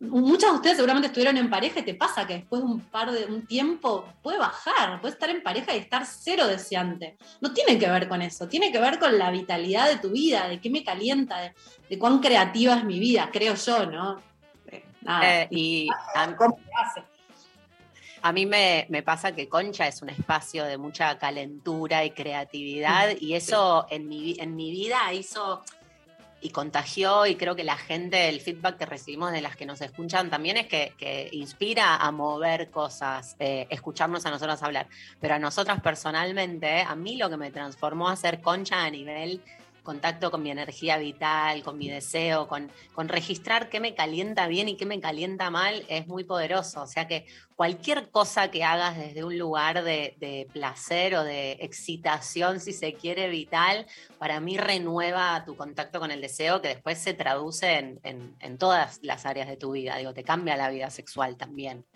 muchas de ustedes seguramente estuvieron en pareja y te pasa que después de un par de un tiempo puede bajar, puede estar en pareja y estar cero deseante. No tiene que ver con eso, tiene que ver con la vitalidad de tu vida, de qué me calienta, de, de cuán creativa es mi vida, creo yo, ¿no? Eh, nada. Eh, y a, ¿Cómo se hace? A mí me, me pasa que Concha es un espacio de mucha calentura y creatividad y eso en mi, en mi vida hizo y contagió y creo que la gente, el feedback que recibimos de las que nos escuchan también es que, que inspira a mover cosas, eh, escucharnos a nosotros hablar. Pero a nosotras personalmente, a mí lo que me transformó a ser concha a nivel contacto con mi energía vital, con mi deseo, con, con registrar qué me calienta bien y qué me calienta mal, es muy poderoso. O sea que cualquier cosa que hagas desde un lugar de, placer o de excitación, si se quiere, vital, para mí renueva tu contacto con el deseo que después se traduce en, en- en todas las áreas de tu vida. Digo, te cambia la vida sexual también.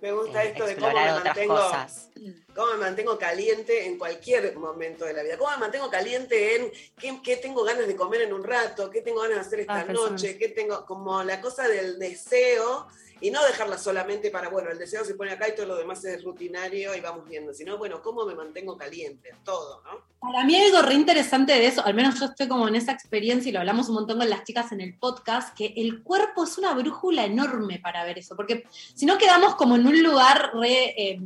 Me gusta eh, esto de cómo me mantengo, cosas. cómo me mantengo caliente en cualquier momento de la vida. Cómo me mantengo caliente en qué, qué tengo ganas de comer en un rato, qué tengo ganas de hacer esta Ah, personas. noche, qué tengo, como la cosa del deseo y no dejarla solamente para, bueno, el deseo se pone acá y todo lo demás es rutinario y vamos viendo, sino, bueno, cómo me mantengo caliente en todo, ¿no? Para mí algo re interesante de eso, al menos yo estoy como en esa experiencia y lo hablamos un montón con las chicas en el podcast, que el cuerpo es una brújula enorme para ver eso, porque si no quedamos como en un lugar re eh,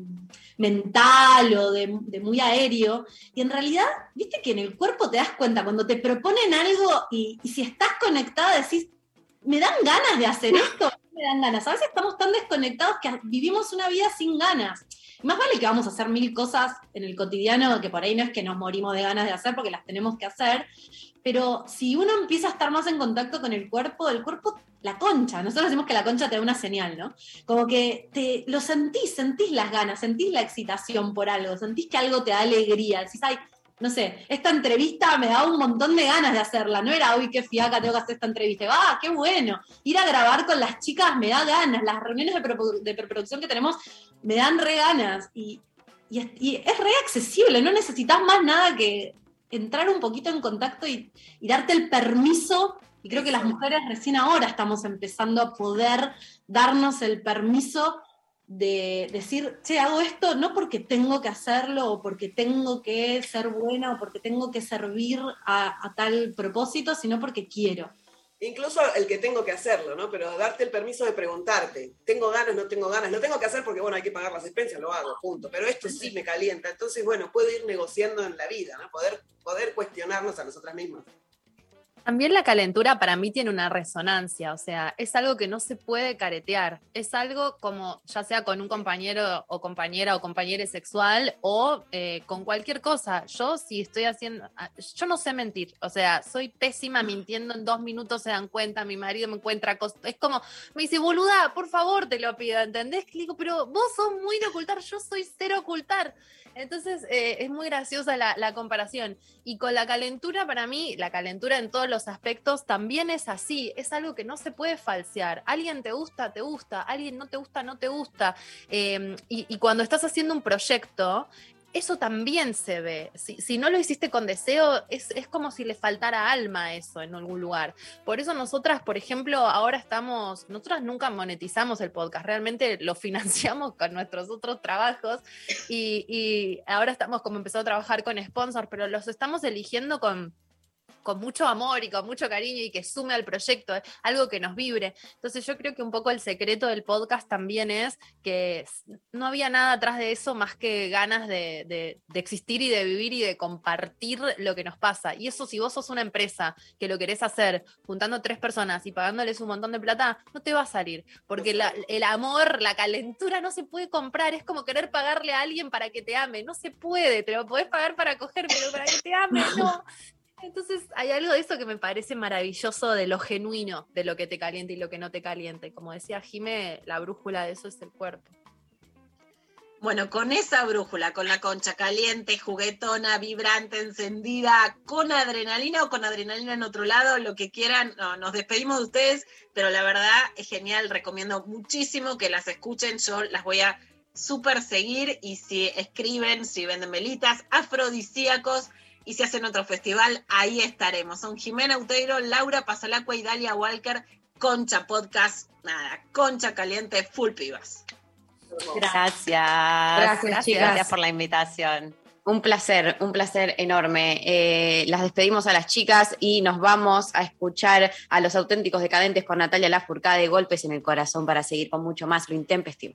mental o de, muy aéreo, y en realidad, viste que en el cuerpo te das cuenta, cuando te proponen algo y si estás conectada decís, me dan ganas de hacer esto, dan ganas. A veces estamos tan desconectados que vivimos una vida sin ganas. Más vale que vamos a hacer mil cosas en el cotidiano que por ahí no es que nos morimos de ganas de hacer porque las tenemos que hacer, pero si uno empieza a estar más en contacto con el cuerpo, el cuerpo, la concha, nosotros decimos que la concha te da una señal, ¿no? Como que te lo sentís, sentís las ganas, sentís la excitación por algo, sentís que algo te da alegría, decís, ay, no sé, esta entrevista me da un montón de ganas de hacerla, no era, uy, qué fiaca, tengo que hacer esta entrevista, ah, qué bueno, ir a grabar con las chicas me da ganas, las reuniones de, preprodu- de preproducción que tenemos me dan re ganas, y, y es, y es re accesible, no necesitas más nada que entrar un poquito en contacto y, y darte el permiso, y creo que las mujeres recién ahora estamos empezando a poder darnos el permiso de decir, che, hago esto no porque tengo que hacerlo o porque tengo que ser buena o porque tengo que servir a, tal propósito, sino porque quiero. Incluso el que tengo que hacerlo, ¿no? Pero darte el permiso de preguntarte, ¿tengo ganas, no tengo ganas? Lo tengo que hacer porque, bueno, hay que pagar las expensas, lo hago, punto. Pero esto sí me calienta. Entonces, bueno, puedo ir negociando en la vida, ¿no? Poder, poder cuestionarnos a nosotras mismas. También la calentura para mí tiene una resonancia, o sea, es algo que no se puede caretear, es algo como ya sea con un compañero o compañera o compañero sexual o eh, con cualquier cosa. Yo si estoy haciendo, ah, yo no sé mentir, o sea, soy pésima mintiendo, en dos minutos se dan cuenta, mi marido me encuentra es como, me dice, boluda, por favor te lo pido, ¿entendés? Le digo, pero vos sos muy de ocultar, yo soy cero ocultar. Entonces eh, es muy graciosa la, la comparación. Y con la calentura, para mí, la calentura en todos los aspectos también es así. Es algo que no se puede falsear. Alguien te gusta, te gusta. Alguien no te gusta, no te gusta. Eh, y, cuando estás haciendo un proyecto, eso también se ve. Si, si no lo hiciste con deseo, es, es como si le faltara alma eso en algún lugar. Por eso nosotras, por ejemplo, ahora estamos, nosotras nunca monetizamos el podcast, realmente lo financiamos con nuestros otros trabajos y, y ahora estamos como empezando a trabajar con sponsors, pero los estamos eligiendo con con mucho amor y con mucho cariño y que sume al proyecto, eh, algo que nos vibre. Entonces yo creo que un poco el secreto del podcast también es que no había nada atrás de eso más que ganas de, de- de existir y de vivir y de compartir lo que nos pasa. Y eso si vos sos una empresa que lo querés hacer juntando tres personas y pagándoles un montón de plata, no te va a salir, porque la- el amor, la calentura no se puede comprar, es como querer pagarle a alguien para que te ame, no se puede, te lo podés pagar para coger, pero para que te ame, no. Entonces hay algo de eso que me parece maravilloso de lo genuino, de lo que te calienta y lo que no te calienta. Como decía Jime, la brújula de eso es el cuerpo. Bueno, con esa brújula, con la concha caliente, juguetona, vibrante, encendida, con adrenalina o con adrenalina en otro lado, lo que quieran, no, nos despedimos de ustedes, pero la verdad es genial, recomiendo muchísimo que las escuchen, yo las voy a súper seguir y si escriben, si venden velitas, afrodisíacos y si hacen otro festival, ahí estaremos. Son Jimena Uteiro, Laura Pasalacua y Dalia Walker, Concha Podcast, nada, Concha Caliente, full pibas. Gracias. Gracias, chicas. Gracias por la invitación. Un placer, un placer enorme. Eh, las despedimos a las chicas y nos vamos a escuchar a los auténticos decadentes con Natalia Lafourcade, golpes en el corazón para seguir con mucho más lo intempestivo.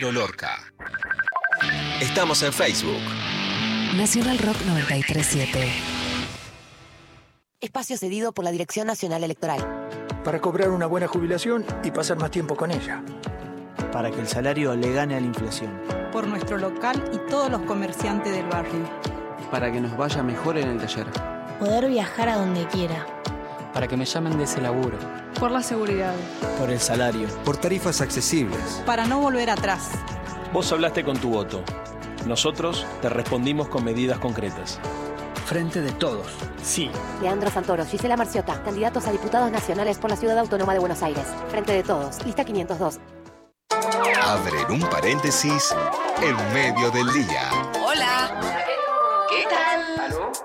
Lorca. Estamos en Facebook. Nacional Rock 937. Espacio cedido por la Dirección Nacional Electoral. Para cobrar una buena jubilación y pasar más tiempo con ella. Para que el salario le gane a la inflación. Por nuestro local y todos los comerciantes del barrio. Para que nos vaya mejor en el taller. Poder viajar a donde quiera. Para que me llamen de ese laburo. Por la seguridad. Por el salario. Por tarifas accesibles. Para no volver atrás. Vos hablaste con tu voto. Nosotros te respondimos con medidas concretas. Frente de todos. Sí. Leandro Santoro, Gisela Marciota, candidatos a diputados nacionales por la Ciudad Autónoma de Buenos Aires. Frente de todos, lista 502. Abren un paréntesis en medio del día. Hola.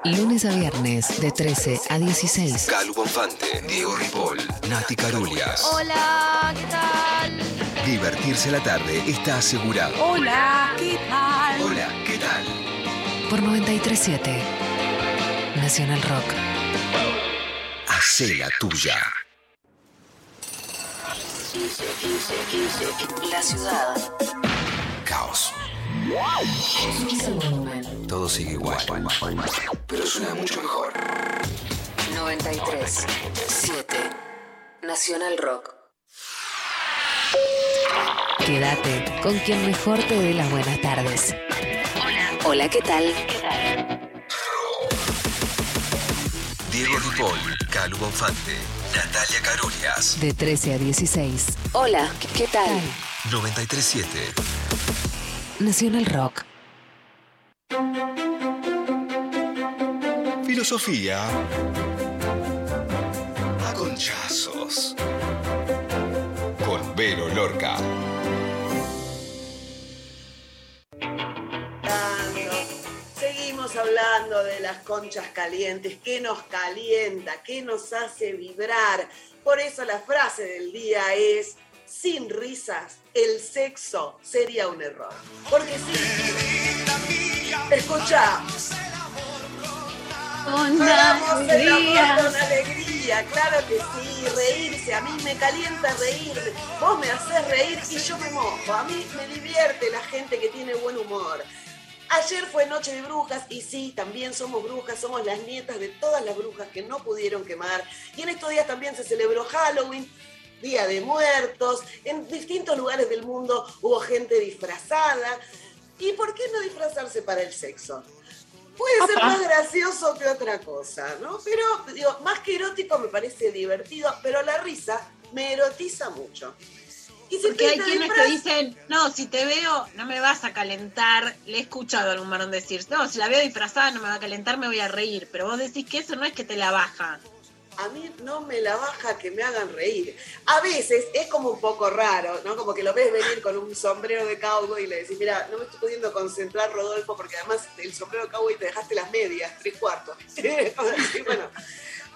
Lunes a viernes de 13 a 16. Calu Bonfante, Diego Ripoll, Nati Carulias. Hola, ¿qué tal? Divertirse la tarde está asegurado. Hola, ¿qué tal? Hola, ¿qué tal? Por 937. Nacional Rock. Hacé la tuya. La ciudad. Caos. Todo sigue igual. Pero suena mucho mejor. 93 7 Nacional Rock. Quédate con quien mejor te dé las buenas tardes. Hola. Hola, ¿qué tal? Diego Ripoll, Calu Bonfante, Natalia Carulias. De 13 a 16. Hola, ¿qué tal? 937. Nacional Rock. Filosofía. A conchazos. Con Vero Lorca. Seguimos hablando de las conchas calientes, qué nos calienta, qué nos hace vibrar. Por eso la frase del día es, sin risas, el sexo sería un error. Porque sí, escucha, Con alegría. con alegría, claro que sí, reírse, a mí me calienta reír, vos me haces reír y yo me mojo, a mí me divierte la gente que tiene buen humor. Ayer fue Noche de Brujas y sí, también somos brujas, somos las nietas de todas las brujas que no pudieron quemar. Y en estos días también se celebró Halloween, Día de Muertos, en distintos lugares del mundo hubo gente disfrazada. ¿Y por qué no disfrazarse para el sexo? Puede ser más gracioso que otra cosa, ¿no? Pero, digo, más que erótico me parece divertido, pero la risa me erotiza mucho. Y si Porque hay quienes te dicen, no, si te veo, no me vas a calentar. Le he escuchado a algún varón decir, no, si la veo disfrazada no me va a calentar, me voy a reír. Pero vos decís que eso no es que te la baja. A mí no me la baja que me hagan reír. A veces es como un poco raro, ¿no? Como que lo ves venir con un sombrero de cowboy y le decís, mira, no me estoy pudiendo concentrar, Rodolfo, porque además el sombrero de cowboy te dejaste las medias, tres cuartos. Bueno,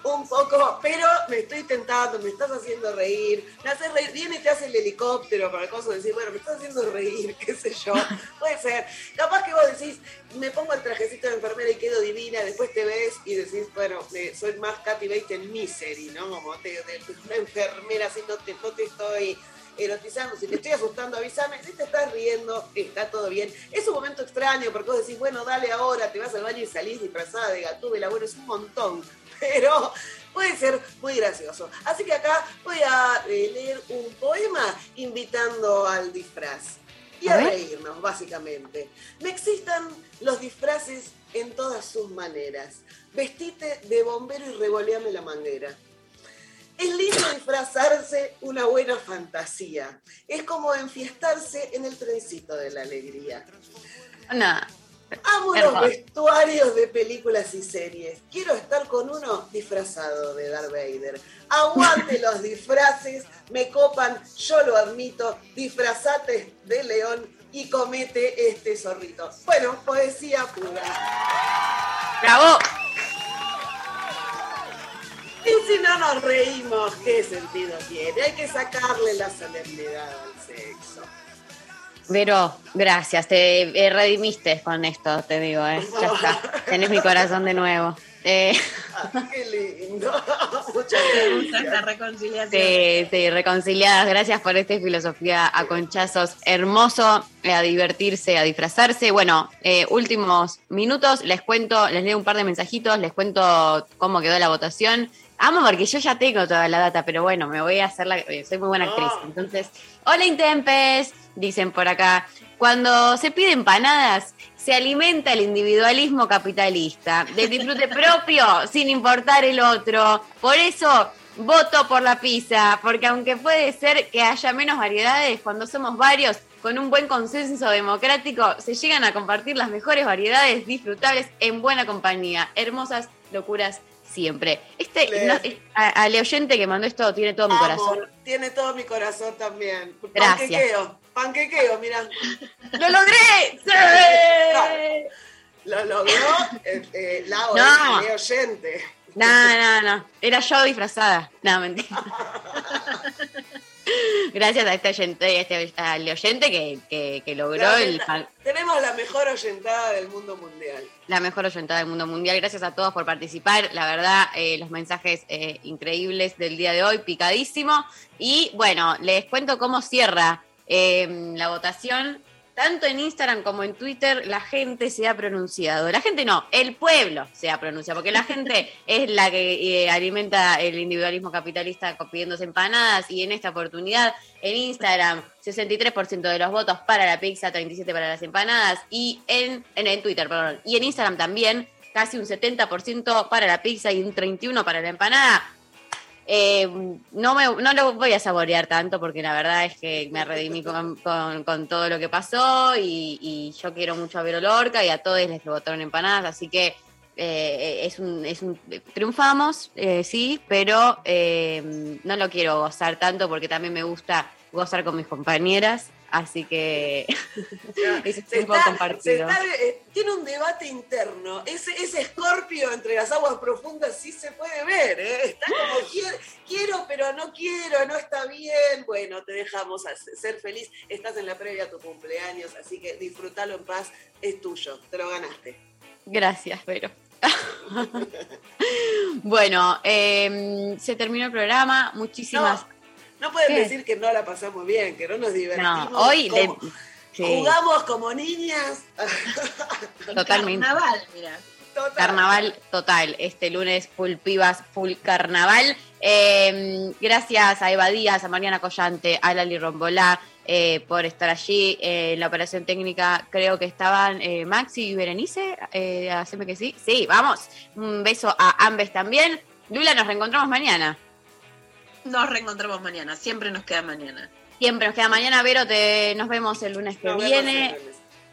un poco, pero me estoy tentando, me estás haciendo reír, me haces reír, viene y te hace el helicóptero coso de decir, bueno, me estás haciendo reír, qué sé yo, puede ser. Capaz que vos decís, me pongo el trajecito de enfermera y quedo divina, después te ves y decís, bueno, soy más Katy Bates en Misery, ¿no? Como te, una enfermera así, no te, no te estoy erotizando, si te estoy asustando, avísame, si te estás riendo, está todo bien. Es un momento extraño porque vos decís, bueno, dale ahora, te vas al baño y salís disfrazada de gatúbela, bueno, es un montón, pero puede ser muy gracioso. Así que acá voy a eh, leer un poema invitando al disfraz y a, reírnos, básicamente. Me excitan los disfraces en todas sus maneras. Vestite de bombero y revoleame la manguera. Es lindo disfrazarse una buena fantasía. Es como enfiestarse en el trencito de la alegría. No. Amo los Hermoso. vestuarios de películas y series. Quiero estar con uno disfrazado de Darth Vader. Aguante los disfraces, me copan, yo lo admito. Disfrazate de león y comete este zorrito. Bueno, poesía pura. ¡Bravo! Y si no nos reímos, ¿qué sentido tiene? Hay que sacarle la solemnidad al sexo. Vero, gracias, te eh, redimiste con esto, te digo, ¿eh? ya está, tenés mi corazón de nuevo. Eh, Qué lindo. Muchas gracias. esta reconciliación. Sí, sí, reconciliadas. Gracias por esta filosofía a conchazos. Hermoso eh, a divertirse, a disfrazarse. Bueno, eh, últimos minutos. Les cuento, les leo un par de mensajitos, les cuento cómo quedó la votación. Amo porque yo ya tengo toda la data, pero bueno, me voy a hacer la. eh, Soy muy buena actriz. Entonces, hola Intempes, dicen por acá. Cuando se pide empanadas, se alimenta el individualismo capitalista, del disfrute propio, sin importar el otro. Por eso voto por la pizza, porque aunque puede ser que haya menos variedades, cuando somos varios, con un buen consenso democrático, se llegan a compartir las mejores variedades disfrutables en buena compañía. Hermosas locuras siempre. Este, no, al oyente que mandó esto tiene todo mi corazón. Tiene todo mi corazón también. Gracias. Panquequeo, panquequeo, mira. ¡Lo logré! ¡Sí! Lo logró eh, eh, la No. oyente. No, no, no. Era yo disfrazada. No, mentira. Gracias a este oyente, este, al oyente que, que- que logró el, Tenemos la mejor oyentada del mundo mundial. la mejor oyentada del mundo mundial. Gracias a todos por participar. La verdad, eh, los mensajes eh, increíbles del día de hoy, picadísimo. Y bueno, les cuento cómo cierra eh, la votación. Tanto en Instagram como en Twitter la gente se ha pronunciado. La gente no, el pueblo se ha pronunciado, porque la gente es la que eh, alimenta el individualismo capitalista pidiéndose empanadas y en esta oportunidad en Instagram 63% de los votos para la pizza, 37% para las empanadas y en, en, en Twitter, perdón, y en Instagram también casi un 70% para la pizza y un 31% para la empanada. Eh, no, me, no lo voy a saborear tanto porque la verdad es que me redimí con, con- todo lo que pasó y, yo quiero mucho a Vero Lorca y a todos les votaron empanadas, así que eh, es un, es un triunfamos, eh, sí, pero eh, no lo quiero gozar tanto porque también me gusta gozar con mis compañeras, así que es un Se está- compartido. está- eh, tiene un debate interno. Ese, ese escorpio entre las aguas profundas sí se puede ver. ¿eh? Está como quiero, quiero, pero no quiero, no está bien. Bueno, te dejamos ser feliz. Estás en la previa a tu cumpleaños, así que disfrútalo en paz. Es tuyo, te lo ganaste. Gracias, Vero. bueno, eh, se terminó el programa. Muchísimas. No pueden ¿Qué? decir que no la pasamos bien, que no nos divertimos. No, hoy le- sí, jugamos como niñas. totalmente. Carnaval, mira. Carnaval total. Este lunes, full pibas, full carnaval. Eh, gracias a Eva Díaz, a Mariana Collante, a Lali Rombolá eh, por estar allí. Eh, en la operación técnica creo que estaban eh, Maxi y Berenice. Eh, haceme que sí. Sí, vamos. Un beso a ambes también. Lula, nos reencontramos mañana. Nos reencontramos mañana, siempre nos queda mañana. Siempre nos queda mañana, Vero. Te, nos vemos el lunes que Nos viene.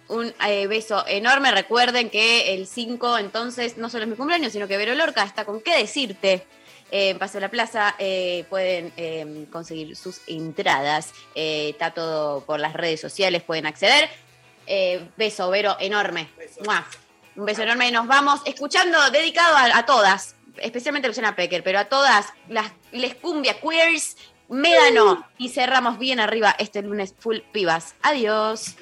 Un eh, beso enorme. Recuerden que el 5, entonces, no solo es mi cumpleaños, sino que Vero Lorca está con qué decirte. Eh, en Paseo de la Plaza eh, pueden eh, conseguir sus entradas. Eh, está todo por las redes sociales, pueden acceder. Eh, beso, Vero, enorme. Un beso enorme. Nos vamos escuchando, dedicado a, a todas, especialmente a Luciana Pecker, pero a todas las les cumbia queers, Médano. Y cerramos bien arriba este lunes full pibas. Adiós.